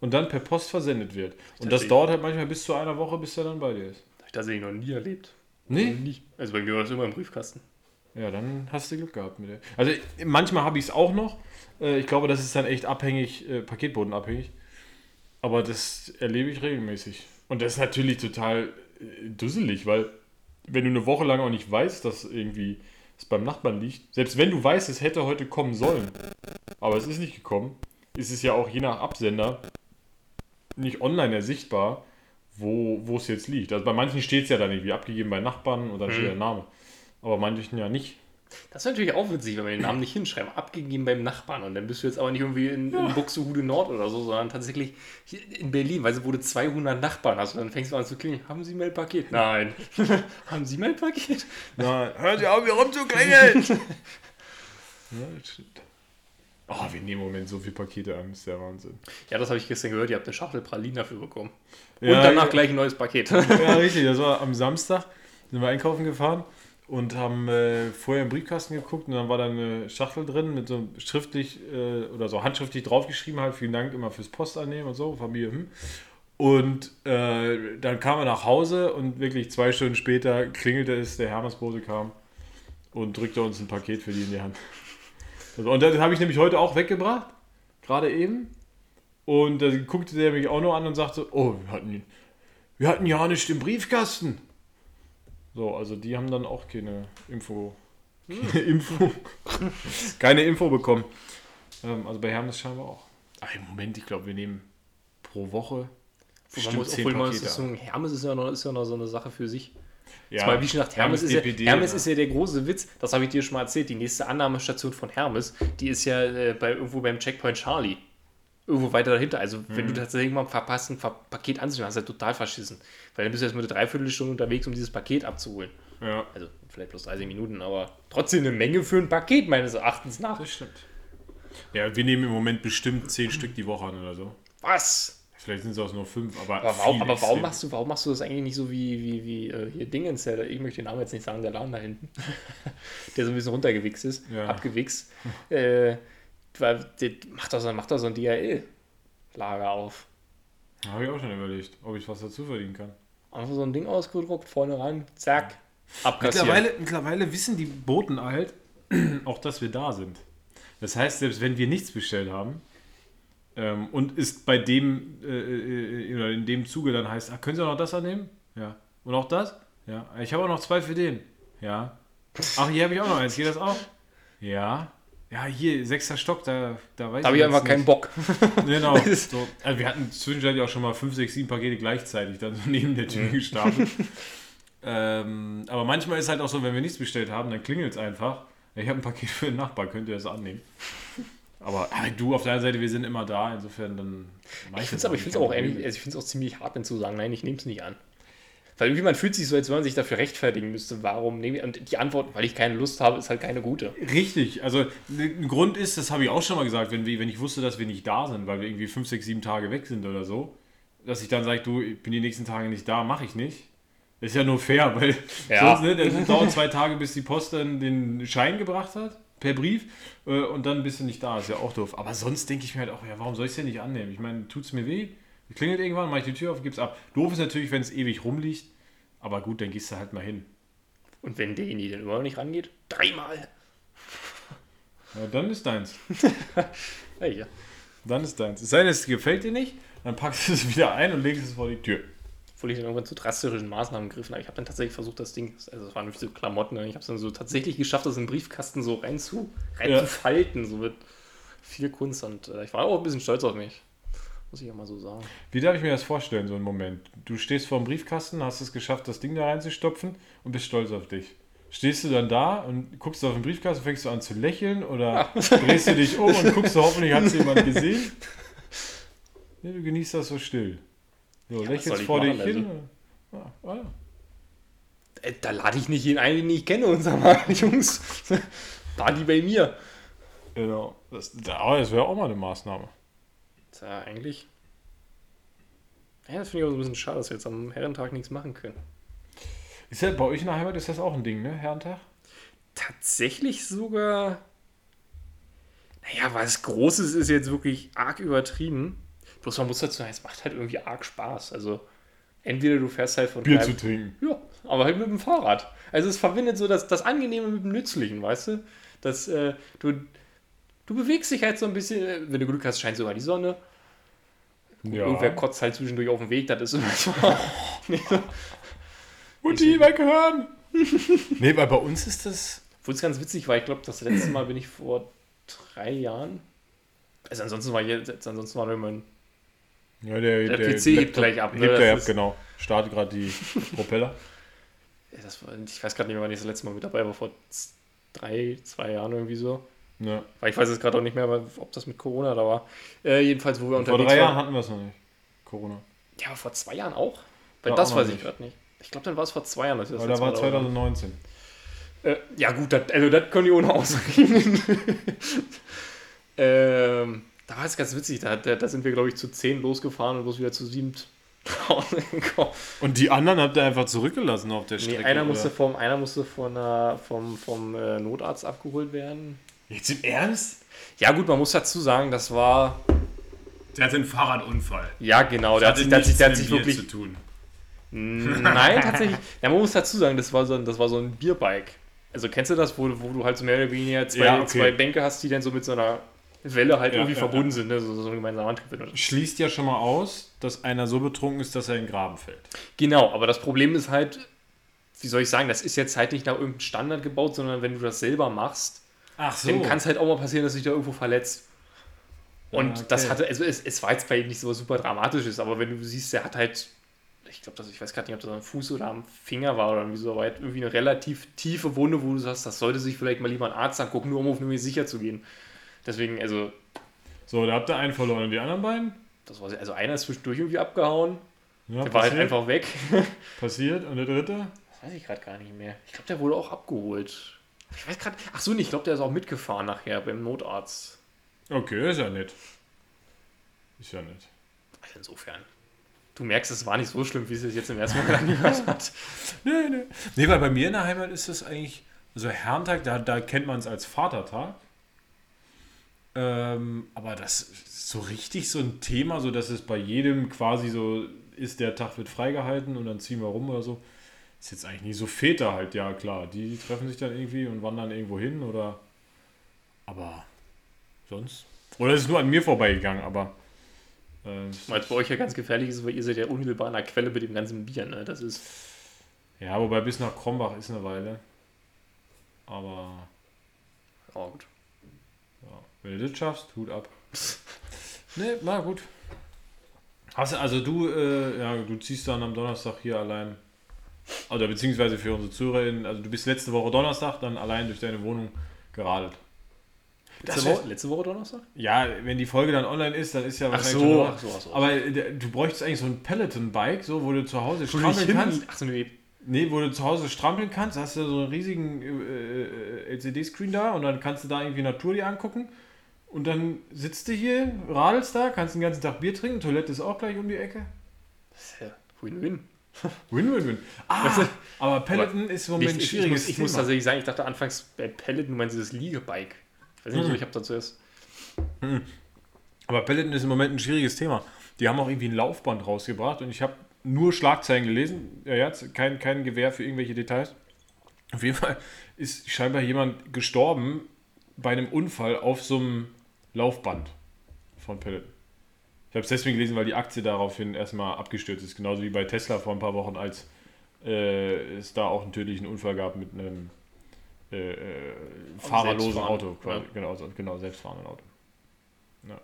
A: und dann per Post versendet wird. Und das
B: Tatsächlich.
A: dauert halt manchmal bis zu einer Woche, bis er dann bei dir ist.
B: Habe ich tatsächlich noch nie erlebt.
A: Nee?
B: Also bei mir war das immer im Briefkasten.
A: Ja, dann hast du Glück gehabt mit der. Also manchmal habe ich es auch noch. Äh, Ich glaube, das ist dann echt abhängig, äh, paketbodenabhängig. Aber das erlebe ich regelmäßig. Und das ist natürlich total äh, dusselig, weil wenn du eine Woche lang auch nicht weißt, dass irgendwie es beim Nachbarn liegt, selbst wenn du weißt, es hätte heute kommen sollen, aber es ist nicht gekommen, ist es ja auch je nach Absender nicht online ersichtbar, wo, es jetzt liegt. Also bei manchen steht es ja dann irgendwie abgegeben bei Nachbarn und dann steht der Name. Aber manchen ja nicht.
B: Das ist natürlich auch witzig, wenn wir den Namen nicht hinschreiben. Abgegeben beim Nachbarn. Und dann bist du jetzt aber nicht irgendwie in, in Buxtehude Nord oder so, sondern tatsächlich in Berlin, weil du wo du 200 Nachbarn hast. Und dann fängst du an zu klingeln. Haben Sie mein Paket? Nein. Haben Sie mein Paket?
A: Nein, hören Sie auf, hier rumzuklingeln! ja, das stimmt. Oh, wir nehmen im Moment so viele Pakete an, das ist der Wahnsinn.
B: Ja, das habe ich gestern gehört. Ihr habt eine Schachtel Pralinen dafür bekommen. Und
A: Ja,
B: danach
A: ja.
B: gleich ein neues Paket.
A: Ja, richtig, das war am Samstag, sind wir einkaufen gefahren und haben äh, vorher im Briefkasten geguckt und dann war da eine Schachtel drin mit so schriftlich äh, oder so handschriftlich draufgeschrieben halt, vielen Dank immer fürs Postannehmen und so, Familie, hm. Und äh, dann kamen wir nach Hause und wirklich zwei Stunden später klingelte es, der Hermesbose kam und drückte uns ein Paket für die in die Hand. Und das habe ich nämlich heute auch weggebracht, gerade eben. Und da guckte der mich auch noch an und sagte, oh, wir hatten, wir hatten ja nicht im Briefkasten. So, also die haben dann auch keine Info. Keine Info. keine Info bekommen. Ähm, also bei Hermes scheinbar auch. Aber im Moment, ich glaube, wir nehmen pro Woche
B: Man
A: bestimmt
B: muss,
A: zehn
B: obwohl man
A: Pakete
B: ist so Hermes ist ja, noch, ist ja noch so eine Sache für sich.
A: Ja,
B: Zumal, wie schon gesagt, Hermes, ist,
A: DPD,
B: ja, Hermes
A: ja.
B: ist ja der große Witz. Das habe ich dir schon mal erzählt. Die nächste Annahmestation von Hermes, die ist ja äh, bei, irgendwo beim Checkpoint Charlie. Irgendwo weiter dahinter. Also, wenn du
A: Mhm.
B: tatsächlich mal verpasst, ein Paket anzunehmen, hast du ja total verschissen. Weil dann bist du erst mal eine Dreiviertelstunde unterwegs, um dieses Paket abzuholen.
A: Ja,
B: Also, vielleicht bloß 30 Minuten, aber trotzdem eine Menge für ein Paket, meines Erachtens nach.
A: das stimmt. Ja, wir nehmen im Moment bestimmt zehn Stück die Woche an oder so.
B: Was?
A: Vielleicht sind es auch nur fünf, aber.
B: Aber warum,
A: viel
B: aber warum, machst du, warum machst du das eigentlich nicht so wie, wie, wie äh, hier Dingens, der, ich möchte den Namen jetzt nicht sagen, der Laden da hinten, der so ein bisschen runtergewichst ist,
A: Ja.
B: abgewichst, äh, weil, macht doch so, macht doch so ein DHL-Lager auf.
A: Habe ich auch schon überlegt, ob ich was dazu verdienen kann.
B: Einfach so ein Ding ausgedruckt, vorne ran, zack, abkassieren.
A: Mittlerweile, mittlerweile wissen die Boten halt auch, dass wir da sind. Das heißt, selbst wenn wir nichts bestellt haben ähm, und ist bei dem äh, äh, oder in dem Zuge dann heißt, ah, können Sie auch noch das annehmen? Ja. Und auch das? Ja. Ich habe auch noch zwei für den. Ja. Ach, hier habe ich auch noch eins. Geht das auch? Ja. Ja, hier, sechster Stock, da, da weiß
B: Da habe ich einfach keinen. Bock.
A: Genau. So. Also wir hatten zwischenzeitlich auch schon mal fünf, sechs, sieben Pakete gleichzeitig dann so neben der Tür gestapelt. ähm, aber manchmal ist halt auch so, wenn wir nichts bestellt haben, dann klingelt es einfach. Ich habe ein Paket für den Nachbar, könnt ihr das annehmen? Aber ah, du, auf der anderen Seite, wir sind immer da, insofern dann.
B: Ich finde es aber ich find's auch, ehrlich, also ich find's auch ziemlich hart, wenn zu sagen, nein, ich nehme es nicht an. Weil irgendwie man fühlt sich so, als wenn man sich dafür rechtfertigen müsste, warum nehme ich. Und die Antwort, weil ich keine Lust habe, ist halt keine gute.
A: Richtig, also ein Grund ist, das habe ich auch schon mal gesagt, wenn, wir, wenn ich wusste, dass wir nicht da sind, weil wir irgendwie fünf, sechs, sieben Tage weg sind oder so, dass ich dann sage, du, ich bin die nächsten Tage nicht da, mache ich nicht. Ist ja nur fair, weil
B: Ja.
A: sonst, ne, das dauert zwei Tage, bis die Post dann den Schein gebracht hat, per Brief, äh, und dann bist du nicht da. Ist ja auch doof. Aber sonst denke ich mir halt auch, ja, warum soll ich es denn nicht annehmen? Ich meine, tut es mir weh? Klingelt irgendwann, mache ich die Tür auf, gib's ab. Doof ist natürlich, wenn es ewig rumliegt. Aber gut, dann gehst du halt mal hin.
B: Und wenn derjenige dann immer noch nicht rangeht, dreimal.
A: Ja, dann ist deins.
B: Ja.
A: Dann ist deins. Es sei denn, es gefällt dir nicht, dann packst du es wieder ein und legst es vor die Tür.
B: Obwohl ich dann irgendwann zu drastischen Maßnahmen gegriffen habe. Ich habe dann tatsächlich versucht, das Ding, also es waren so Klamotten, ich habe es dann so tatsächlich geschafft, das in den Briefkasten so rein zu, rein
A: Ja.
B: zu falten, so mit viel Kunst. Und äh, ich war auch ein bisschen stolz auf mich. Muss ich ja mal so sagen.
A: Wie darf ich mir das vorstellen, so einen Moment? Du stehst vor dem Briefkasten, hast es geschafft, das Ding da reinzustopfen und bist stolz auf dich. Stehst du dann da und guckst auf den Briefkasten, fängst du an zu lächeln oder drehst du dich um und guckst, hoffentlich hat es jemand gesehen? Nee, du genießt das so still. So,
B: was
A: lächelst vor dich
B: machen,
A: hin. Ja, ah, ja.
B: Äh, da lade ich nicht jeden ein, den ich kenne und sag mal, Jungs, Party bei mir.
A: Genau. Das, aber das wäre auch mal eine Maßnahme.
B: Tja, eigentlich. Ja, das finde ich auch so ein bisschen schade, dass wir jetzt am Herrentag nichts machen können.
A: Ist ja bei euch in der Heimat ist das auch ein Ding, ne? Herrentag?
B: Tatsächlich sogar. Naja, was Großes ist jetzt wirklich arg übertrieben. Bloß man muss dazu sagen, es macht halt irgendwie arg Spaß. Also, entweder du fährst halt von
A: Bier zu trinken.
B: Ja, aber halt mit dem Fahrrad. Also es verbindet so das, das Angenehme mit dem Nützlichen, weißt du? Das, äh, du, du bewegst dich halt so ein bisschen, äh, wenn du Glück hast, scheint sogar die Sonne.
A: Ja.
B: Irgendwer kotzt halt zwischendurch auf dem Weg, das ist immer so.
A: Mutti, weghören! nee, weil bei uns ist das.
B: Obwohl es ganz witzig war, ich glaube, das letzte Mal bin ich vor drei Jahren. Also ansonsten war jetzt, ansonsten war mein.
A: Ja, der,
B: Der PC hebt gleich ab, ne?
A: Hebt
B: Das
A: er ab, genau. Startet gerade die Propeller.
B: Das war, ich weiß gerade nicht mehr, wann ich das letzte Mal mit dabei war, vor drei, zwei Jahren irgendwie so.
A: Ja.
B: Weil ich weiß jetzt gerade auch nicht mehr, ob das mit Corona da war. Äh, jedenfalls, wo wir
A: Vor
B: unterwegs
A: drei Jahren
B: waren.
A: hatten wir es noch nicht. Corona.
B: Ja, aber vor zwei Jahren auch? Weil
A: Ja,
B: das
A: auch
B: weiß ich gerade nicht. Ich glaube, dann war es vor zwei Jahren. Dass wir das
A: Weil da war
B: Mal da waren.
A: 2019.
B: Äh, ja, gut, das, also das können die ohne ausreden. ähm, da war es ganz witzig. Da, da, sind wir, glaube ich, zu zehn losgefahren und bloß wieder zu sieben.
A: Und die anderen habt ihr einfach zurückgelassen auf der
B: Nee,
A: Strecke?
B: einer
A: oder?
B: musste, vom, einer musste von, einer, vom, vom äh, Notarzt abgeholt werden.
A: Jetzt im Ernst?
B: Ja, gut, man muss dazu sagen, das war.
A: Der hatte einen Fahrradunfall.
B: Ja, genau, der hat sich, der hat sich, der hat sich wirklich.
A: zu tun.
B: Nein, tatsächlich. Ja, man muss dazu sagen, das war so ein, das war so ein Bierbike. Also kennst du das, wo, wo du halt so mehr oder weniger zwei,
A: Ja, okay.
B: zwei Bänke hast, die dann so mit so einer Welle halt
A: Ja,
B: irgendwie
A: ja,
B: verbunden sind, ne? so, so ein gemeinsamer Antrieb. benutzt.
A: Schließt ja schon mal aus, dass einer so betrunken ist, dass er in den Graben fällt.
B: Genau, aber das Problem ist halt, wie soll ich sagen, das ist jetzt halt nicht nach irgendeinem Standard gebaut, sondern wenn du das selber machst,
A: Ach
B: dann kann es halt auch mal passieren, dass sich da irgendwo verletzt. Und
A: Ah, okay.
B: das hatte, also es, es war jetzt bei ihm nicht so was super Dramatisches, aber wenn du siehst, der hat halt, ich glaube, ich weiß gerade nicht, ob das am Fuß oder am Finger war oder irgendwie so, aber halt irgendwie eine relativ tiefe Wunde, wo du sagst, das sollte sich vielleicht mal lieber ein Arzt angucken, nur um auf Nummer sicher zu gehen. Deswegen, also,
A: So, da habt ihr einen verloren. Und die anderen beiden?
B: das war, also einer ist zwischendurch irgendwie abgehauen,
A: Ja,
B: der war halt
A: passiert,
B: einfach weg.
A: passiert. Und der dritte?
B: Das weiß ich gerade gar nicht mehr. Ich glaube, der wurde auch abgeholt. Ich weiß gerade, ach so, nee, ich glaube, der ist auch mitgefahren nachher beim Notarzt.
A: Okay, ist ja nett. Ist ja nett.
B: Also insofern. Du merkst, es war nicht so schlimm, wie es sich jetzt im ersten Mal angehört hat.
A: Nee, nee. Nee, weil bei mir in der Heimat ist das eigentlich, also Herrentag, da, da kennt man es als Vatertag. Ähm, aber das ist so richtig so ein Thema, so dass es bei jedem quasi so ist, der Tag wird freigehalten und dann ziehen wir rum oder so. Ist jetzt eigentlich nicht so Väter halt, ja klar. Die treffen sich dann irgendwie und wandern irgendwo hin oder. Aber sonst. Oder es ist nur an mir vorbeigegangen, aber. Äh,
B: Weil es bei euch ja ganz gefährlich ist, weil ihr seid ja unmittelbar an der Quelle mit dem ganzen Bier, ne? Das ist.
A: ja, wobei bis nach Krombach ist eine Weile. Aber.
B: Oh, gut.
A: Ja, wenn du das schaffst, Hut ab. ne, na gut. Hast du, also du, äh, ja, du ziehst dann am Donnerstag hier allein, oder beziehungsweise für unsere ZuhörerInnen, also du bist letzte Woche Donnerstag dann allein durch deine Wohnung geradelt.
B: Letzte,
A: wär-
B: Woche, letzte Woche Donnerstag?
A: Ja, wenn die Folge dann online ist, dann ist ja
B: Ach
A: wahrscheinlich
B: so,
A: schon
B: ach so, ach so.
A: Aber äh, du bräuchtest eigentlich so ein Peloton-Bike, so, wo du zu Hause strampeln
B: Hin-
A: kannst.
B: Ach so, nee.
A: Nee, wo du zu Hause strampeln kannst, hast du so einen riesigen äh, äh, LCD-Screen da und dann kannst du da irgendwie Natur dir angucken. Und dann sitzt du hier, radelst da, kannst den ganzen Tag Bier trinken, Toilette ist auch gleich um die Ecke.
B: Ja, Win-win.
A: Win-win-win. Ah, aber Peloton ist im Moment ein
B: Ich, ich,
A: schwieriges
B: muss, ich muss tatsächlich sagen, ich dachte anfangs bei Pellet, du meinst dieses Liegebike. Ich weiß nicht,
A: Hm.
B: ich habe da zuerst.
A: Aber Peloton ist im Moment ein schwieriges Thema. Die haben auch irgendwie ein Laufband rausgebracht und ich habe nur Schlagzeilen gelesen. Ja, jetzt kein, kein Gewehr für irgendwelche Details. Auf jeden Fall ist scheinbar jemand gestorben bei einem Unfall auf so einem Laufband von Peloton. Ich habe es deswegen gelesen, weil die Aktie daraufhin erstmal abgestürzt ist. Genauso wie bei Tesla vor ein paar Wochen, als äh, es da auch einen tödlichen Unfall gab mit einem äh, äh, fahrerlosen Auto.
B: Ja.
A: Genau, so- genau, selbstfahrenden Auto. Ja.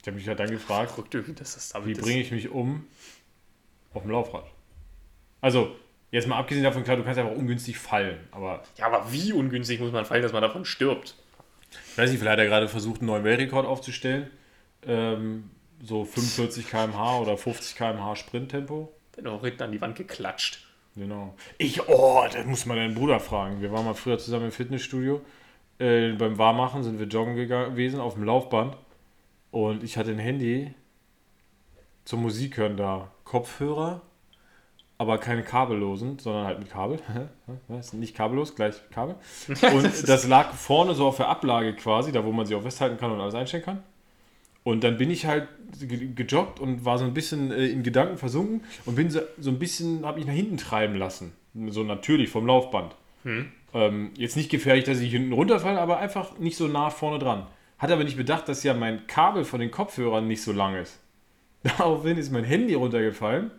A: Ich habe mich halt dann gefragt,
B: damit
A: wie bringe ich mich um auf dem Laufrad? Also, jetzt mal abgesehen davon, klar, du kannst einfach ungünstig fallen, aber
B: Ja, aber wie ungünstig muss man fallen, dass man davon stirbt?
A: ich weiß nicht, vielleicht hat er gerade versucht, einen neuen Weltrekord aufzustellen. Ähm, so 45 km/h oder 50 km/h Sprinttempo.
B: Dann auch hinten an die Wand geklatscht.
A: Genau. Ich, oh, das muss man deinen Bruder fragen. Wir waren mal früher zusammen im Fitnessstudio. Äh, beim Warmmachen sind wir joggen gewesen auf dem Laufband. Und ich hatte ein Handy zum Musik hören da. Kopfhörer, aber keine kabellosen, sondern halt mit Kabel. Nicht kabellos, gleich Kabel. Und das lag vorne so auf der Ablage quasi, da wo man sich auch festhalten kann und alles einstellen kann. Und dann bin ich halt ge- gejoggt und war so ein bisschen äh, in Gedanken versunken und bin so, so ein bisschen, habe mich nach hinten treiben lassen. So natürlich vom Laufband. Ähm, jetzt nicht gefährlich, dass ich hinten runterfalle, aber einfach nicht so nah vorne dran. Hat aber nicht bedacht, dass ja mein Kabel von den Kopfhörern nicht so lang ist. Daraufhin ist mein Handy runtergefallen.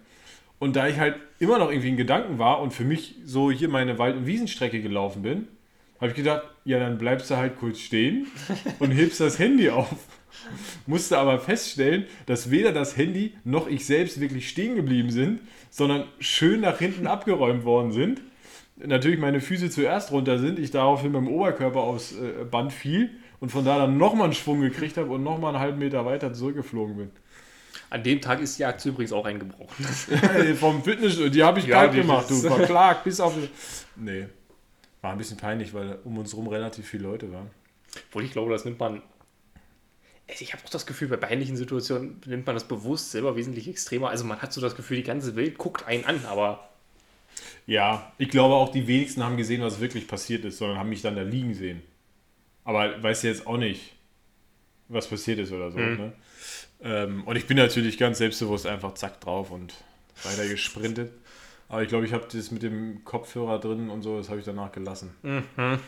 A: Und da ich halt immer noch irgendwie in Gedanken war und für mich so hier meine Wald- und Wiesenstrecke gelaufen bin, habe ich gedacht, ja, dann bleibst du halt kurz stehen und hebst das Handy auf. Musste aber feststellen, dass weder das Handy noch ich selbst wirklich stehen geblieben sind, sondern schön nach hinten abgeräumt worden sind. Natürlich meine Füße zuerst runter sind, ich daraufhin mit dem Oberkörper aufs äh, Band fiel und von da dann nochmal einen Schwung gekriegt habe und nochmal einen halben Meter weiter zurückgeflogen bin.
B: An dem Tag ist die Aktie übrigens auch eingebrochen.
A: Vom Fitnessstudio, die habe ich
B: Ja,
A: kalt gemacht, du. Verklagt bis auf. Nee. War ein bisschen peinlich, weil um uns rum relativ viele Leute waren.
B: Obwohl ich glaube, das nimmt man. Also Ich habe auch das Gefühl, bei peinlichen Situationen nimmt man das bewusst selber wesentlich extremer. Also man hat so das Gefühl, die ganze Welt guckt einen an, aber
A: Ja, ich glaube auch die wenigsten haben gesehen, was wirklich passiert ist, sondern haben mich dann da liegen sehen. Aber weiß jetzt auch nicht, was passiert ist oder so. Ne? Ähm, und ich bin natürlich ganz selbstbewusst einfach zack drauf und weiter gesprintet. Aber ich glaube, ich habe das mit dem Kopfhörer drin und so, das habe ich danach gelassen. Ja,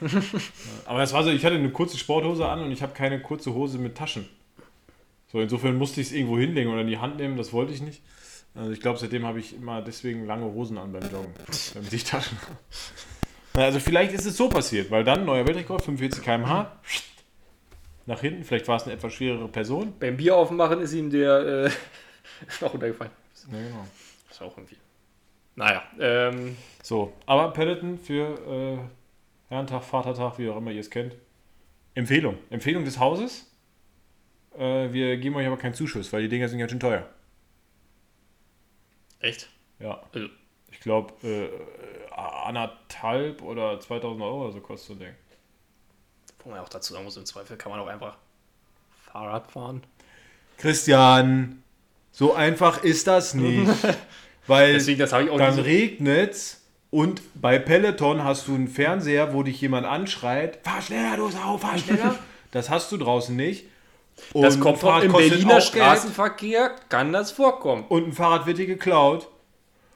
A: Aber das war so, ich hatte eine kurze Sporthose an und ich habe keine kurze Hose mit Taschen. So, insofern musste ich es irgendwo hinlegen oder in die Hand nehmen, das wollte ich nicht. Also ich glaube, seitdem habe ich immer deswegen lange Hosen an beim Joggen, damit ich Taschen habe. Also vielleicht ist es so passiert, weil dann neuer Weltrekord, 45 km/h, nach hinten, vielleicht war es eine etwas schwerere Person.
B: beim Bier aufmachen ist ihm der äh, auch runtergefallen.
A: Ja, genau.
B: Ist auch irgendwie. Naja, ähm,
A: So, aber Peloton für äh, Herrentag, Vatertag, wie auch immer ihr es kennt. Empfehlung. Empfehlung des Hauses. Äh, wir geben euch aber keinen Zuschuss, weil die Dinger sind ganz schön teuer.
B: echt?
A: Ja.
B: Also,
A: Ich glaube, äh, anderthalb oder 2000 Euro oder so kostet so ein Ding.
B: wo man auch dazu sagen muss, im Zweifel kann man auch einfach Fahrrad fahren.
A: Christian, so einfach ist das nicht. Weil
B: Deswegen, das ich auch
A: dann
B: so-
A: regnet's und bei Peloton hast du einen Fernseher, wo dich jemand anschreit, fahr schneller, du Sau, fahr schneller. das hast du draußen nicht. Und
B: Das kommt
A: Fahrrad
B: im Berliner Straßenverkehr, kann das vorkommen.
A: Und ein Fahrrad wird dir geklaut.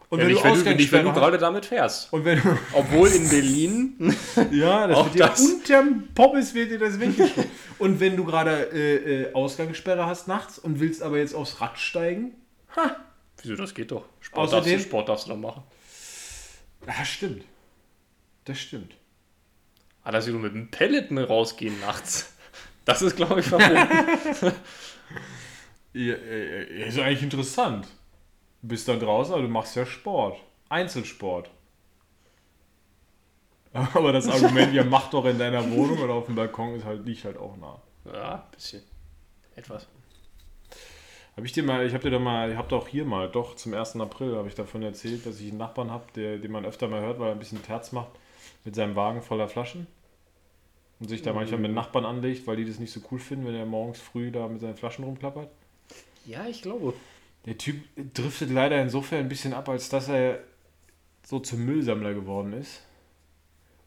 A: Und
B: Ja,
A: wenn,
B: nicht,
A: du
B: wenn, du, nicht, wenn du gerade damit fährst.
A: und wenn
B: Obwohl in Berlin
A: ja, das
B: Auch
A: wird dir
B: das.
A: unterm Pommes wird dir das weggeschmissen. und wenn du gerade äh, äh, Ausgangssperre hast nachts und willst aber jetzt aufs Rad steigen,
B: Wieso, das geht doch. Sport, darfst,
A: Außerdem-
B: du, Sport darfst du dann machen.
A: ja, stimmt. Das stimmt.
B: Ah, dass wir nur mit dem Pelleten rausgehen nachts. Das ist, glaube ich, verboten.
A: Ja, äh, ist eigentlich interessant. Du bist dann draußen, aber du machst ja Sport. Einzelsport. Aber das Argument, ja, mach doch in deiner Wohnung oder auf dem Balkon, ist halt, liegt halt auch nah.
B: ja, ein bisschen. Etwas.
A: Habe ich dir mal, ich habe dir doch mal, ich habe doch hier mal, doch zum 1. April habe ich davon erzählt, dass ich einen Nachbarn habe, der, den man öfter mal hört, weil er ein bisschen Terz macht mit seinem Wagen voller Flaschen. Und sich da manchmal mit Nachbarn anlegt, weil die das nicht so cool finden, wenn er morgens früh da mit seinen Flaschen rumklappert.
B: Ja, ich glaube.
A: Der Typ driftet leider insofern ein bisschen ab, als dass er so zum Müllsammler geworden ist.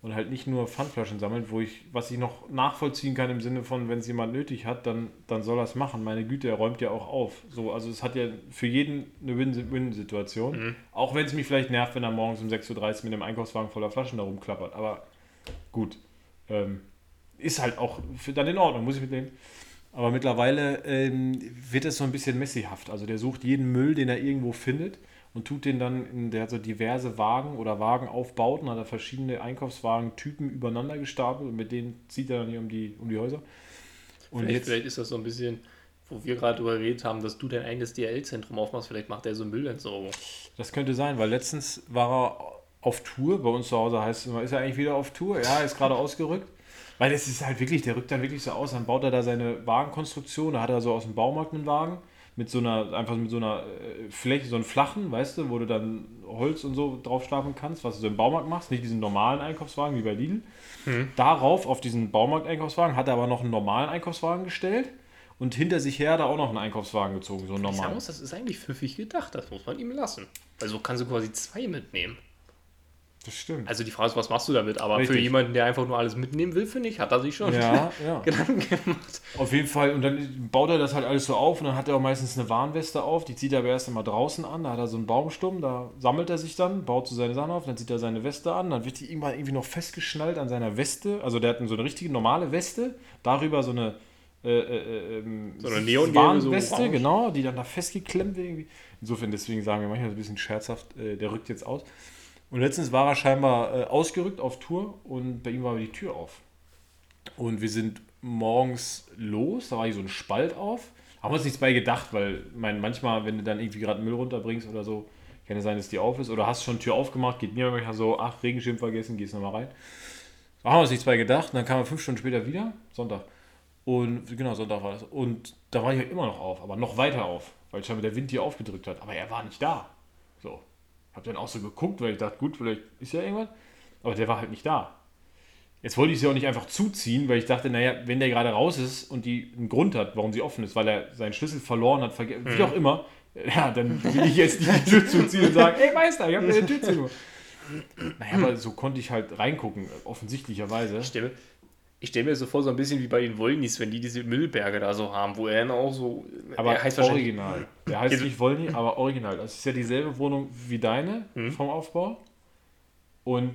A: Und halt nicht nur Pfandflaschen sammelt, wo ich, was ich noch nachvollziehen kann im Sinne von, wenn es jemand nötig hat, dann, dann soll er es machen. Meine Güte, er räumt ja auch auf. So, also es hat ja für jeden eine Win-Win-Situation.
B: Mhm.
A: Auch wenn es mich vielleicht nervt, wenn er morgens um 6.30 Uhr mit einem Einkaufswagen voller Flaschen da rumklappert. Aber gut. Ähm, ist halt auch für dann in Ordnung, muss ich mitleben. Aber mittlerweile ähm, wird es so ein bisschen messihaft. Also der sucht jeden Müll, den er irgendwo findet und tut den dann in der hat so diverse Wagen oder Wagenaufbauten, hat er verschiedene Einkaufswagen-Typen übereinander gestapelt und mit denen zieht er dann hier um die, um die Häuser. Und
B: Vielleicht,
A: jetzt,
B: vielleicht ist das so ein bisschen, wo wir gerade drüber geredet haben, dass du dein eigenes DHL-Zentrum aufmachst. Vielleicht macht er so Müllentsorgung.
A: das könnte sein, weil letztens war er auf Tour, bei uns zu Hause heißt es immer, ist er eigentlich wieder auf Tour? Ja, er ist gerade ausgerückt. Weil es ist halt wirklich, der rückt dann wirklich so aus, dann baut er da seine Wagenkonstruktion, da hat er so aus dem Baumarkt einen Wagen mit so einer, einfach mit so einer äh, Fläche, so einen flachen, weißt du, wo du dann Holz und so drauf stapeln kannst, was du so im Baumarkt machst, nicht diesen normalen Einkaufswagen wie bei Lidl. Darauf, auf diesen Baumarkt-Einkaufswagen, hat er aber noch einen normalen Einkaufswagen gestellt und hinter sich her da auch noch einen Einkaufswagen gezogen, so
B: Ich sagen muss, das ist eigentlich pfiffig gedacht. Das muss man ihm lassen. Weil so kannst du quasi zwei mitnehmen.
A: Das stimmt.
B: Also die Frage ist, was machst du damit? Aber für
A: Richtig.
B: jemanden, der einfach nur alles mitnehmen will, finde ich, hat er sich schon
A: Ja, ja.
B: Gedanken gemacht.
A: Auf jeden Fall, und dann baut er das halt alles so auf und dann hat er auch meistens eine Warnweste auf, die zieht er aber erst einmal draußen an, da hat er so einen Baumstumm, da sammelt er sich dann, baut so seine Sachen auf, dann zieht er seine Weste an, dann wird die irgendwann irgendwie noch festgeschnallt an seiner Weste, also der hat so eine richtige normale Weste, darüber so eine äh, äh, ähm,
B: So eine neongelbe, so
A: genau, die dann da festgeklemmt wird irgendwie. Insofern, deswegen sagen wir manchmal so ein bisschen scherzhaft, äh, der rückt jetzt aus. Und letztens war er scheinbar äh, ausgerückt auf Tour und bei ihm war die Tür auf. Und wir sind morgens los, da war hier so ein Spalt auf. Haben wir uns nichts bei gedacht, weil mein, manchmal, wenn du dann irgendwie gerade Müll runterbringst oder so, kann es sein, dass die auf ist. Oder hast schon Tür aufgemacht, geht mir manchmal so, ach, Regenschirm vergessen, gehst nochmal rein. Da haben wir uns nichts bei gedacht. Und dann kam er fünf Stunden später wieder, Sonntag. Und genau, Sonntag war das. Und da war ich halt immer noch auf, aber noch weiter auf, weil scheinbar der Wind hier aufgedrückt hat. Aber er war nicht da. So. Hab dann auch so geguckt, weil ich dachte, gut, vielleicht ist ja irgendwas. Aber der war halt nicht da. Jetzt wollte ich sie auch nicht einfach zuziehen, weil ich dachte, naja, wenn der gerade raus ist und die einen Grund hat, warum sie offen ist, weil er seinen Schlüssel verloren hat, verge- wie auch immer, ja, dann will ich jetzt nicht die Tür zuziehen und sagen, ey Meister, ich habe eine Tür zu. Naja, aber so konnte ich halt reingucken, offensichtlicherweise.
B: Ich stelle mir, so vor, so ein bisschen wie bei den Wollnis, wenn die diese Müllberge da so haben, wo er dann auch so.
A: Aber
B: er heißt
A: original. Der heißt nicht Wollny, aber original. Das ist ja dieselbe Wohnung wie deine
B: Mhm.
A: vom Aufbau. Und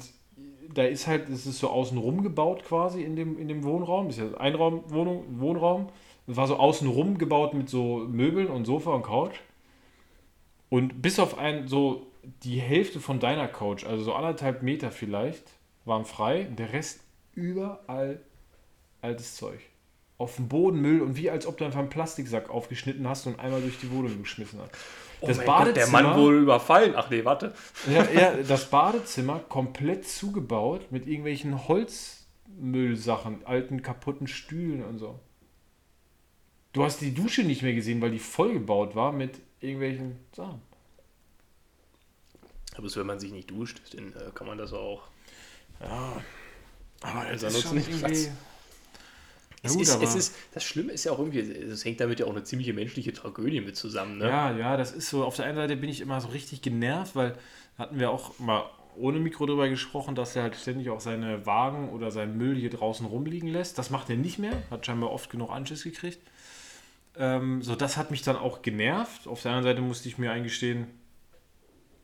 A: da ist halt, es ist so außenrum gebaut quasi in dem, in dem Wohnraum. Das ist ja Einraumwohnung, Wohnraum. Und war so außenrum gebaut mit so Möbeln und Sofa und Couch. Und bis auf ein, so die Hälfte von deiner Couch, also so anderthalb Meter vielleicht, waren frei. Der Rest überall altes Zeug. Auf dem Boden Müll und wie als ob du einfach einen Plastiksack aufgeschnitten hast und einmal durch die Wohnung geschmissen hast.
B: Oh
A: Das
B: mein Gott, der Mann
A: Badezimmer-
B: wurde überfallen. Ach nee, warte.
A: Ja, ja, das Badezimmer komplett zugebaut mit irgendwelchen Holzmüllsachen, alten kaputten Stühlen und so. Du hast die Dusche nicht mehr gesehen, weil die vollgebaut war mit irgendwelchen Sachen.
B: Aber wenn man sich nicht duscht, dann äh, kann man das auch.
A: Aber
B: Also nutzen nicht Platz. Es
A: gut,
B: ist, es ist, das Schlimme ist ja auch irgendwie, es hängt damit ja auch eine ziemliche menschliche Tragödie mit zusammen. Ne?
A: Ja, ja, das ist so. Auf der einen Seite bin ich immer so richtig genervt, weil hatten wir auch mal ohne Mikro drüber gesprochen, dass er halt ständig auch seine Wagen oder seinen Müll hier draußen rumliegen lässt. Das macht er nicht mehr, hat scheinbar oft genug Anschiss gekriegt. Ähm, so, das hat mich dann auch genervt. Auf der anderen Seite musste ich mir eingestehen,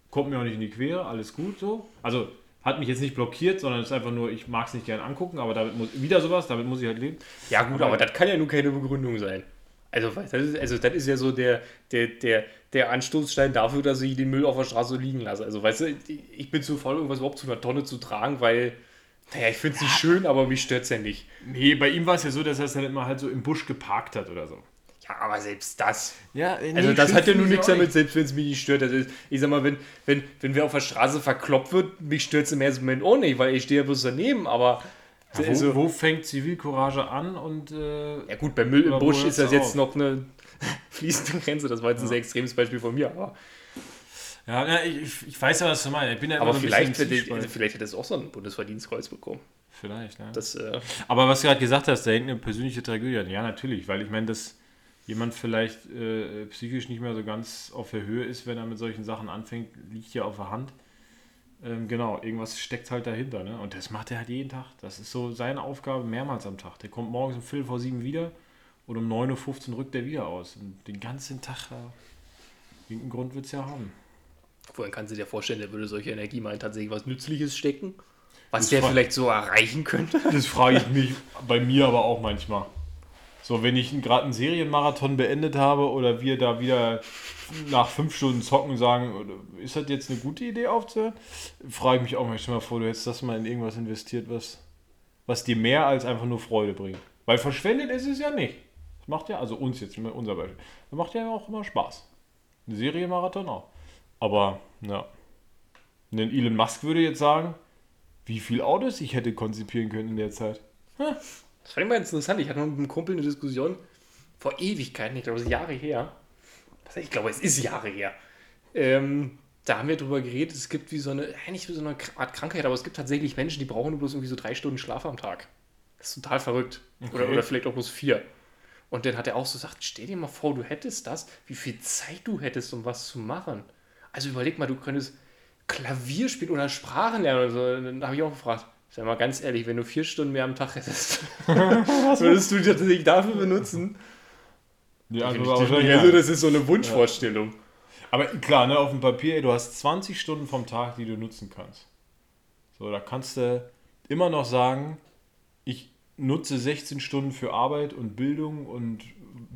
A: kommt mir auch nicht in die Quere, alles gut so. Also hat mich jetzt nicht blockiert, sondern es ist einfach nur, ich mag es nicht gern angucken, aber damit muss wieder sowas, damit muss ich halt leben.
B: Ja, gut, aber das kann ja nun keine Begründung sein. Also, weißt du, das ist, also das ist ja so der, der, der, der Anstoßstein dafür, dass ich den Müll auf der Straße liegen lasse. Also, weißt du, ich bin zu faul, irgendwas überhaupt zu einer Tonne zu tragen, weil, naja, ich finde es nicht schön, aber mich stört es ja nicht.
A: Nee, bei ihm war es ja so, dass er es dann immer halt so im Busch geparkt hat oder so.
B: Ja, aber selbst das.
A: Ja,
B: Also das hat ja nun nichts damit, selbst wenn es mich nicht stört. Also ich sag mal, wenn, wenn, wenn wer auf der Straße verkloppt wird, mich stört es im ersten Moment auch nicht, weil ich stehe ja bloß daneben, aber
A: Wo,
B: also,
A: wo fängt Zivilcourage an und äh,
B: ja gut, bei Müll im Busch ist das
A: auf?
B: jetzt noch eine fließende Grenze. Das war jetzt ein sehr extremes Beispiel von mir, aber,
A: ja, ja ich, ich weiß ja, was du meinst. Ich bin ja
B: aber vielleicht, hätte, also vielleicht hätte es auch so ein Bundesverdienstkreuz bekommen.
A: Vielleicht, ne?
B: Das, äh,
A: Aber was du gerade gesagt hast, da hängt eine persönliche Tragödie an. Ja, natürlich, weil ich meine, das jemand vielleicht äh, psychisch nicht mehr so ganz auf der Höhe ist, wenn er mit solchen Sachen anfängt, liegt ja auf der Hand. Ähm, genau, irgendwas steckt halt dahinter. Ne? Und das macht er halt jeden Tag. Das ist so seine Aufgabe mehrmals am Tag. Der kommt morgens um Viertel vor sieben wieder und um 9.15 Uhr rückt er wieder aus. Und den ganzen Tag, äh, irgendeinen Grund wird es ja haben.
B: Vorhin kannst du dir vorstellen, der würde solche Energie mal in tatsächlich was Nützliches stecken. Was
A: Das
B: der vielleicht so erreichen könnte.
A: Das frage ich mich bei mir aber auch manchmal. So, wenn ich gerade einen Serienmarathon beendet habe oder wir da wieder nach fünf Stunden zocken sagen, ist das jetzt eine gute Idee aufzuhören? Frage ich mich auch mal, stell mal vor, du hättest das mal in irgendwas investiert, was, was dir mehr als einfach nur Freude bringt. Weil verschwendet ist es ja nicht. Das macht ja, also uns jetzt, unser Beispiel, das macht ja auch immer Spaß. Ein Serienmarathon auch. Aber, ja. Denn Elon Musk würde jetzt sagen, wie viel Autos ich hätte konzipieren können in der Zeit.
B: Das fand ich mal interessant. Ich hatte mal mit einem Kumpel eine Diskussion vor Ewigkeiten, ich glaube, es ist Jahre her. Ich glaube, es ist Jahre her. Ähm, da haben wir drüber geredet, es gibt wie so eine, nicht wie so eine Art Krankheit, aber es gibt tatsächlich Menschen, die brauchen nur bloß irgendwie so drei Stunden Schlaf am Tag. Das ist total verrückt. Oder,
A: Okay.
B: oder vielleicht auch bloß vier. Und dann hat er auch so gesagt, stell dir mal vor, du hättest das, wie viel Zeit du hättest, um was zu machen. Also überleg mal, du könntest Klavier spielen oder Sprachen lernen oder so. Dann habe ich auch gefragt, sag mal ganz ehrlich, wenn du vier Stunden mehr am Tag hättest, was würdest du tatsächlich dafür benutzen?
A: Wahrscheinlich
B: also
A: ja.
B: das ist so eine Wunschvorstellung.
A: Aber klar, ne, auf dem Papier, ey, du hast 20 Stunden vom Tag, die du nutzen kannst. So, da kannst du immer noch sagen, ich nutze 16 Stunden für Arbeit und Bildung und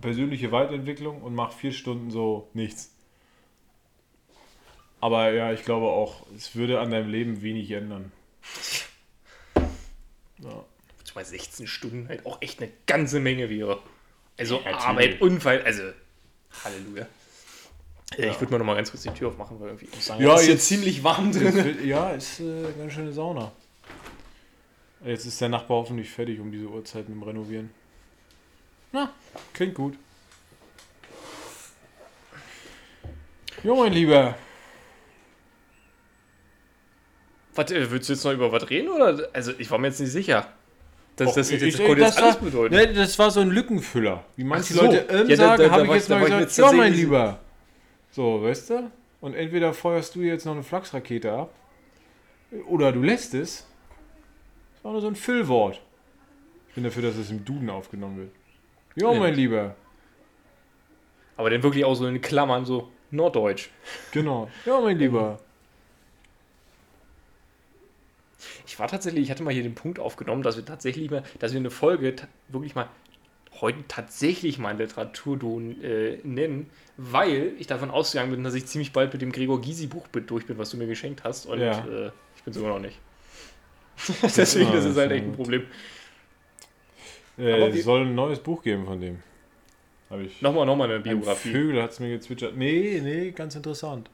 A: persönliche Weiterentwicklung und mache vier Stunden so nichts. Aber ja, ich glaube auch, es würde an deinem Leben wenig ändern. Ja.
B: Zumal 16 Stunden halt auch echt eine ganze Menge wäre. Also
A: Ja.
B: Arbeit, Unfall, also Halleluja. Äh,
A: Ja.
B: Ich würde mal noch mal ganz kurz die Tür aufmachen, weil irgendwie ich muss sagen,
A: Ja,
B: ist
A: jetzt-
B: ziemlich warm drin.
A: ja, ist äh, eine ganz schöne Sauna. Jetzt ist der Nachbar hoffentlich fertig um diese Uhrzeit mit dem Renovieren. Na, klingt gut. Jo, mein Lieber.
B: Was, äh, willst du jetzt noch über was reden? Oder? Also ich war mir jetzt nicht sicher. Das,
A: Och,
B: das,
A: ich-
B: jetzt, das konnte jetzt
A: das
B: alles
A: war-
B: bedeuten.
A: Ne, das war so ein Lückenfüller. Wie manche
B: so.
A: Leute ähm
B: Ja,
A: sagen, habe ich jetzt mal gesagt,
B: jetzt
A: ja, mein Lieber. So, weißt du? Und entweder feuerst du jetzt noch eine Flachsrakete ab oder du lässt es. Das war nur so ein Füllwort. Ich bin dafür, dass es im Duden aufgenommen wird. Jo,
B: Ja.
A: mein Lieber.
B: Aber dann wirklich auch so in Klammern, so Norddeutsch.
A: Genau. Ja, mein Lieber.
B: Ich war tatsächlich, ich hatte mal hier den Punkt aufgenommen, dass wir tatsächlich mal, dass wir eine Folge wirklich mal heute tatsächlich mal Literaturton äh, nennen, weil ich davon ausgegangen bin, dass ich ziemlich bald mit dem Gregor Gysi Buch durch bin, was du mir geschenkt hast. Und
A: Ja.
B: äh, ich bin sogar noch nicht. Deswegen
A: Ja,
B: ist halt echt ein. Problem.
A: Äh, es soll ein neues Buch geben von dem. Habe ich.
B: Nochmal, nochmal eine
A: Ein
B: Biografie.
A: Vögel hat es mir gezwitschert. Nee, nee, ganz interessant.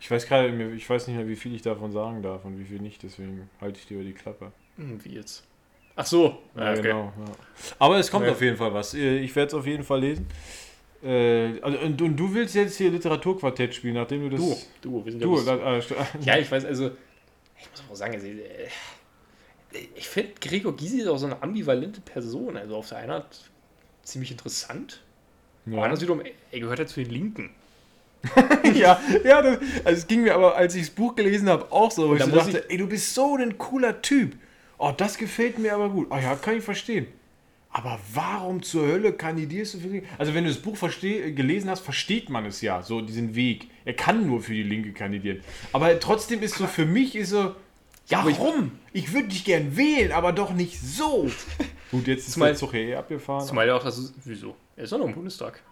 A: Ich weiß gerade, ich weiß nicht mehr, wie viel ich davon sagen darf und wie viel nicht, deswegen halte ich lieber die Klappe.
B: Hm, wie jetzt? Ach so.
A: Ja,
B: Ah, okay.
A: genau. Ja. Aber es kommt
B: Ja.
A: auf jeden Fall was. Äh, Ich werde es auf jeden Fall lesen. Äh, also, und, und du willst jetzt hier Literaturquartett spielen, nachdem du das.
B: Du, du, wir sind ja
A: Du,
B: bloß-
A: das, äh,
B: Ja, ich weiß, also, ich muss auch sagen, also, äh, ich finde, Gregor Gysi ist auch so eine ambivalente Person. Also auf der einen Art ziemlich interessant, ja.
A: ja.
B: anders wiederum, er gehört ja zu den Linken.
A: ja, ja das, also es ging mir aber, als ich das Buch gelesen habe, auch so, ich so dachte, ey, du bist so ein cooler Typ. Oh, das gefällt mir aber gut. Ah ja, kann ich verstehen. Aber warum zur Hölle kandidierst du für die? Also wenn du das Buch versteh, gelesen hast, versteht man es ja, so diesen Weg. Er kann nur für die Linke kandidieren. Aber trotzdem ist so, für mich ist so,
B: Ja, aber ich-
A: warum? Ich, würde dich gern wählen, aber doch nicht so. Gut, jetzt ist der Zug eh abgefahren.
B: Zumal ja auch, das ist, wieso? Er ist doch noch im Bundestag.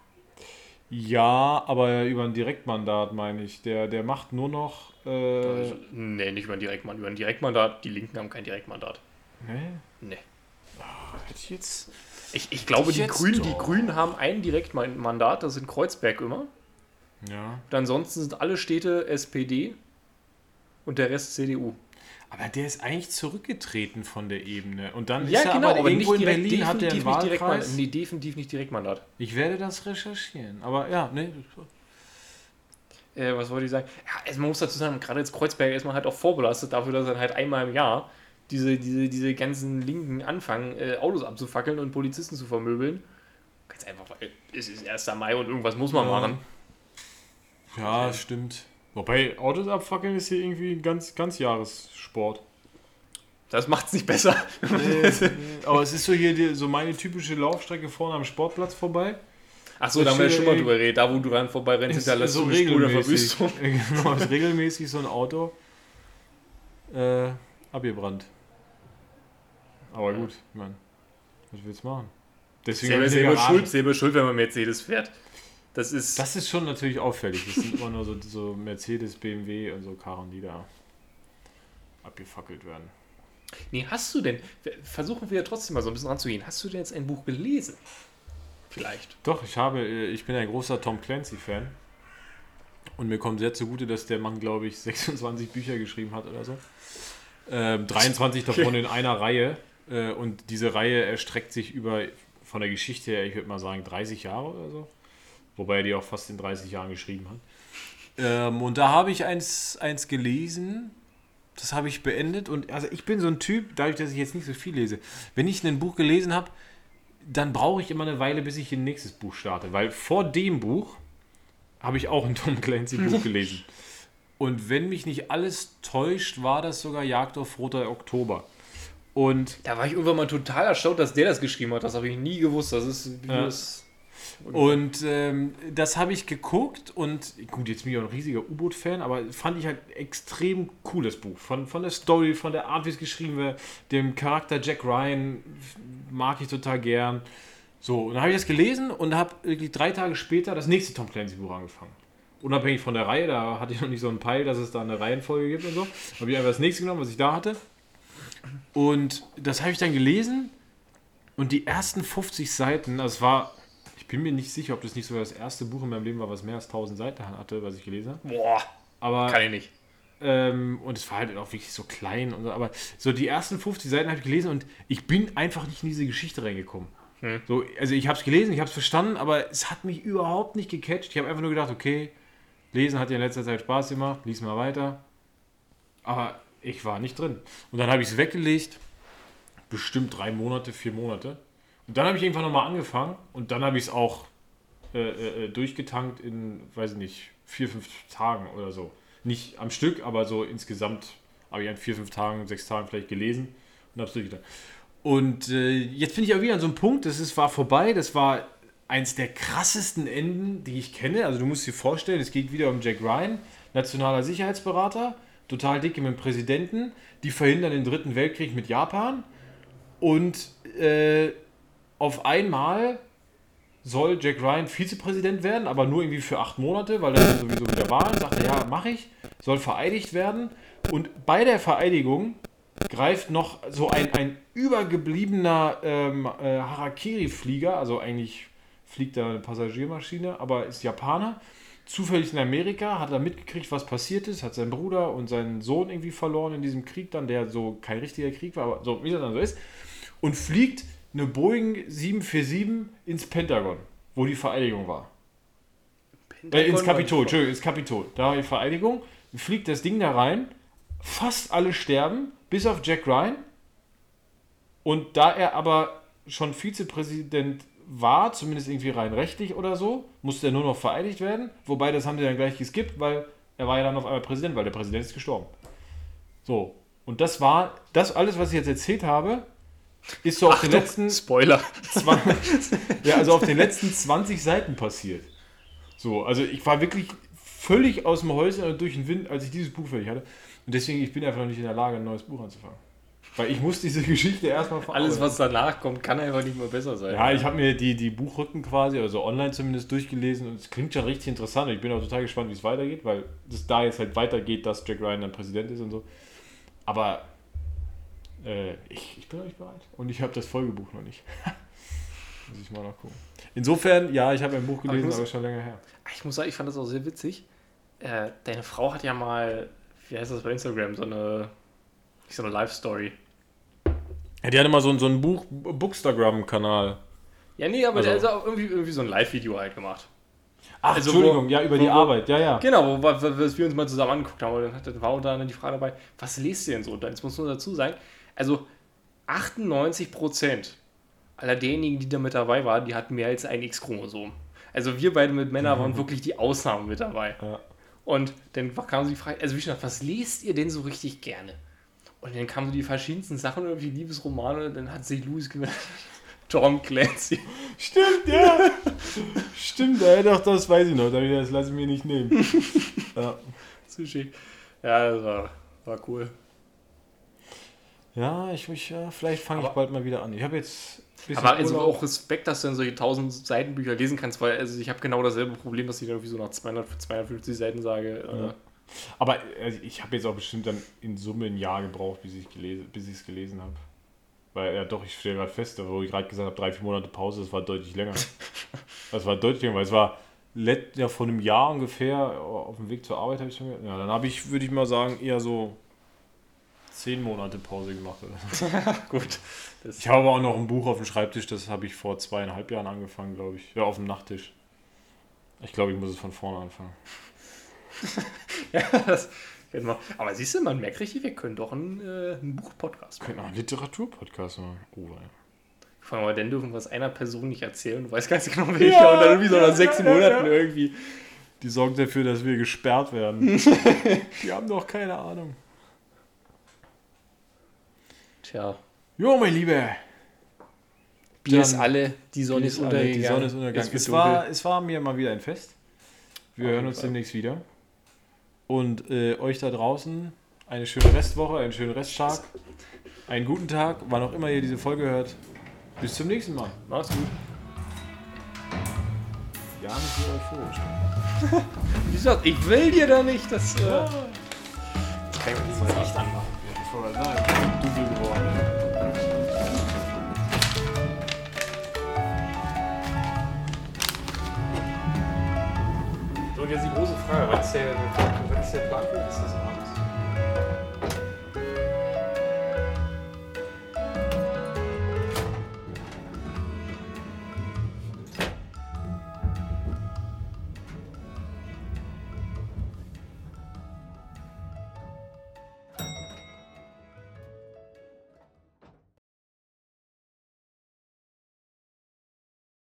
A: Ja, aber über ein Direktmandat meine ich. Der, der macht nur noch. Äh,
B: Also, nee, nicht über ein Direktmandat. Über ein Direktmandat, die Linken haben kein Direktmandat.
A: nee,
B: Nee.
A: hätte ich jetzt.
B: Ich, ich glaube, die Grünen, die. Grünen haben ein Direktmandat, das sind Kreuzberg immer.
A: Ja.
B: Und ansonsten sind alle Städte SPD und der Rest CDU.
A: Aber der ist eigentlich zurückgetreten von der Ebene. Und dann
B: Ja,
A: ist er
B: genau,
A: aber,
B: aber
A: irgendwo
B: nicht
A: in
B: direkt,
A: Berlin hat er einen
B: definitiv nicht.
A: Wahlkreis.
B: Nee, definitiv nicht Direktmandat.
A: Ich werde das recherchieren. Aber ja, ne.
B: Äh, was wollte ich sagen? Ja, also man muss dazu sagen, gerade jetzt Kreuzberg ist man halt auch vorbelastet dafür, dass dann halt einmal im Jahr diese, diese, diese ganzen Linken anfangen, äh, Autos abzufackeln und Polizisten zu vermöbeln. Ganz einfach, weil es ist 1. Mai und irgendwas muss man
A: Ja.
B: machen.
A: Ja, stimmt. Wobei, Autos abfackeln ist hier irgendwie ein ganz, ganz Jahressport.
B: Das macht es nicht besser.
A: Aber es ist so hier die, so meine typische Laufstrecke vorne am Sportplatz vorbei.
B: Achso, da haben wir ja schon mal drüber geredet. Da, wo du ran vorbeirennst, hinterlässt du eine Spur der Verwüstung.
A: genau, ist regelmäßig so ein Auto äh, abgebrannt. Aber gut, ich meine, was willst du machen? Deswegen
B: Selber, selber, schuld, selber schuld, wenn man Mercedes fährt. Das ist.
A: Das ist schon natürlich auffällig. Das sind immer nur so, so Mercedes, BMW und so Karren, die da abgefackelt werden.
B: nee, hast du denn. Versuchen wir trotzdem mal so ein bisschen ranzugehen. Hast du denn jetzt ein Buch gelesen? Vielleicht.
A: Doch, ich habe, äh, ich bin ein großer Tom Clancy-Fan. Und mir kommt sehr zugute, dass der Mann, glaube ich, 26 Bücher geschrieben hat oder so. Ähm, 23 davon in einer Reihe. Äh, und diese Reihe erstreckt sich über, von der Geschichte her, ich würde mal sagen, 30 Jahre oder so. Wobei er die auch fast in 30 Jahren geschrieben hat. Ähm, und da habe ich eins, eins gelesen. Das habe ich beendet. Und also ich bin so ein Typ, dadurch, dass ich jetzt nicht so viel lese, wenn ich ein Buch gelesen habe, dann brauche ich immer eine Weile, bis ich ein nächstes Buch starte. Weil vor dem Buch habe ich auch ein Tom Clancy Buch gelesen. Und wenn mich nicht alles täuscht, war das sogar Jagd auf Roter Oktober. Und,
B: Da war ich irgendwann mal total erstaunt, dass der das geschrieben hat. Das habe ich nie gewusst. Das ist. Wie
A: Ja.
B: das
A: und ähm, das habe ich geguckt und gut, jetzt bin ich auch ein riesiger U-Boot-Fan, aber fand ich halt extrem cool, das Buch. Von, von der Story, von der Art, wie es geschrieben wird, dem Charakter Jack Ryan mag ich total gern. So, und dann habe ich das gelesen und habe irgendwie drei Tage später das nächste Tom Clancy-Buch angefangen. Unabhängig von der Reihe, da hatte ich noch nicht so einen Peil, dass es da eine Reihenfolge gibt und so. Habe ich einfach das nächste genommen, was ich da hatte. Und das habe ich dann gelesen und die ersten 50 Seiten, das war, ich bin mir nicht sicher, ob das nicht sogar das erste Buch in meinem Leben war, was mehr als 1000 Seiten hatte, was ich gelesen habe.
B: Boah,
A: Aber
B: kann ich nicht.
A: ähm, und es war halt auch wirklich so klein. Und so, aber so die ersten 50 Seiten habe ich gelesen und ich bin einfach nicht in diese Geschichte reingekommen.
B: Hm.
A: So, also ich habe es gelesen, ich habe es verstanden, aber es hat mich überhaupt nicht gecatcht. Ich habe einfach nur gedacht, okay, lesen hat dir in letzter Zeit Spaß gemacht, lies mal weiter. Aber ich war nicht drin. Und dann habe ich es weggelegt, bestimmt drei Monate, vier Monate. Und dann habe ich irgendwann nochmal angefangen und dann habe ich es auch äh, äh, durchgetankt in, weiß ich nicht, vier, fünf Tagen oder so. Nicht am Stück, aber so insgesamt habe ich an vier, fünf Tagen, sechs Tagen vielleicht gelesen und habe es durchgetankt. Und äh, jetzt bin ich auch wieder an so einem Punkt, das ist, war vorbei, das war eins der krassesten Enden, die ich kenne. Also du musst dir vorstellen, es geht wieder um Jack Ryan, nationaler Sicherheitsberater, total dicke mit dem Präsidenten, die verhindern den dritten Weltkrieg mit Japan und äh, auf einmal soll Jack Ryan Vizepräsident werden, aber nur irgendwie für acht Monate, weil er sowieso wieder Wahlen, sagt er, ja, mache ich, soll vereidigt werden. Und bei der Vereidigung greift noch so ein, ein übergebliebener ähm, äh, Harakiri-Flieger, also eigentlich fliegt da eine Passagiermaschine, aber ist Japaner, zufällig in Amerika, hat er mitgekriegt, was passiert ist, hat seinen Bruder und seinen Sohn irgendwie verloren in diesem Krieg dann, der so kein richtiger Krieg war, aber so wie das dann so ist, und fliegt eine Boeing 747 ins Pentagon, wo die Vereidigung war. Äh, ins Kapitol, Entschuldigung, ins Kapitol. Da war die Vereidigung, fliegt das Ding da rein, fast alle sterben, bis auf Jack Ryan. Und da er aber schon Vizepräsident war, zumindest irgendwie rein rechtlich oder so, musste er nur noch vereidigt werden. Wobei, das haben sie dann gleich geskippt, weil er war ja dann auf einmal Präsident, weil der Präsident ist gestorben. So. Und das war, das alles, was ich jetzt erzählt habe, ist so auf den letzten
B: Spoiler.
A: 20, ja, also auf den letzten 20 Seiten passiert. So, also ich war wirklich völlig aus dem Häuschen und durch den Wind, als ich dieses Buch fertig hatte. Und deswegen, ich bin einfach noch nicht in der Lage, ein neues Buch anzufangen. Weil ich muss diese Geschichte erstmal verarbeiten.
B: Alles, was danach kommt, kann einfach nicht mehr besser sein.
A: Ja, ich habe mir die, die Buchrücken quasi, also online zumindest durchgelesen und es klingt schon richtig interessant. Und ich bin auch total gespannt, wie es weitergeht, weil es da jetzt halt weitergeht, dass Jack Ryan dann Präsident ist und so. Aber äh, ich, ich bin noch nicht bereit. Und ich habe das Folgebuch noch nicht. muss ich mal nachgucken. Insofern, ja, ich habe ein Buch gelesen,
B: muss-
A: aber schon länger her.
B: Ich muss sagen, ich fand das auch sehr witzig. Äh, deine Frau hat ja mal, wie heißt das bei Instagram, so eine, so eine Live-Story.
A: Ja, die hatte mal so, einen- so einen Buch, Bookstagram-Kanal.
B: Ja, nee, aber
A: Also-
B: der hat auch irgendwie, irgendwie so ein Live-Video halt gemacht.
A: Ach,
B: Also
A: Entschuldigung,
B: wo-
A: ja, über
B: wo-
A: die Arbeit, ja, ja.
B: Genau, wo, wo, wir uns mal zusammen angeguckt haben. Und dann, dann war anderem die Frage dabei, was lest ihr denn so? Jetzt muss nur dazu sagen, also 98% aller derjenigen, die da mit dabei waren, die hatten mehr als ein X-Chromosom. Also wir beide mit Männern waren wirklich die Ausnahmen mit dabei.
A: Ja.
B: Und dann kam so die Frage, also wie schon, was lest ihr denn so richtig gerne? Und dann kamen so die verschiedensten Sachen, irgendwie Liebesromane, und dann hat sich Louis gemeldet. Tom Clancy.
A: Stimmt, ja. Stimmt, ja, doch, das weiß ich noch. Das lasse ich mir nicht nehmen. ja.
B: Sushi. Ja, das war, war cool.
A: Ja, ich mich, ja, vielleicht fange ich bald mal wieder an. Ich habe jetzt
B: Aber also auch Respekt, dass du dann solche 1000 Seiten Bücher lesen kannst, weil also ich habe genau dasselbe Problem, dass ich dann irgendwie so nach 200, 250 Seiten sage.
A: Ja.
B: Äh,
A: Aber also ich habe jetzt auch bestimmt dann in Summe ein Jahr gebraucht, bis ich gelesen, bis ich es gelesen habe. Weil ja doch, ich stelle gerade fest, wo ich gerade gesagt habe, drei, vier Monate Pause, das war deutlich länger. Das war deutlich länger, weil es war let, ja, vor einem Jahr ungefähr auf dem Weg zur Arbeit habe ich schon ge- Ja, dann habe ich, würde ich mal sagen, eher so zehn Monate Pause gemacht. Oder
B: gut. Das,
A: Ich habe auch noch ein Buch auf dem Schreibtisch, das habe ich vor zweieinhalb Jahren angefangen, glaube ich. Ja, auf dem Nachttisch. Ich glaube, ich muss es von vorne anfangen.
B: ja, das kennt man. Aber siehst du, man merkt richtig, wir können doch einen, äh, einen Buch-Podcast machen.
A: auch einen Literaturpodcast machen. Oh, ja.
B: Vor allem, dann dürfen wir es einer Person nicht erzählen. Du weißt ganz genau, welcher.
A: Ja,
B: und dann irgendwie so nach
A: ja,
B: sechs Monaten irgendwie.
A: Die sorgt dafür, dass wir gesperrt werden. Die haben doch keine Ahnung.
B: Tja,
A: Jo, mein Lieber.
B: Bier ist alle, die Sonne ist untergegangen.
A: Die Sonne ist untergegangen. Es
B: dunkel.
A: war, es war mir mal wieder ein Fest. Wir
B: Auf
A: hören uns
B: Fall.
A: demnächst wieder. Und äh, euch da draußen eine schöne Restwoche, einen schönen Resttag, einen guten Tag, wann auch immer ihr diese Folge hört. Bis zum nächsten Mal.
B: Mach's gut.
A: Ja, nicht so euphorisch.
B: Wie gesagt, ich will dir da nicht das. Äh, das kann ich mir nicht mal Licht anmachen.
A: Dunkel
B: und jetzt die große Frage: Was ist der, was ist der Plan für nächstes Mal?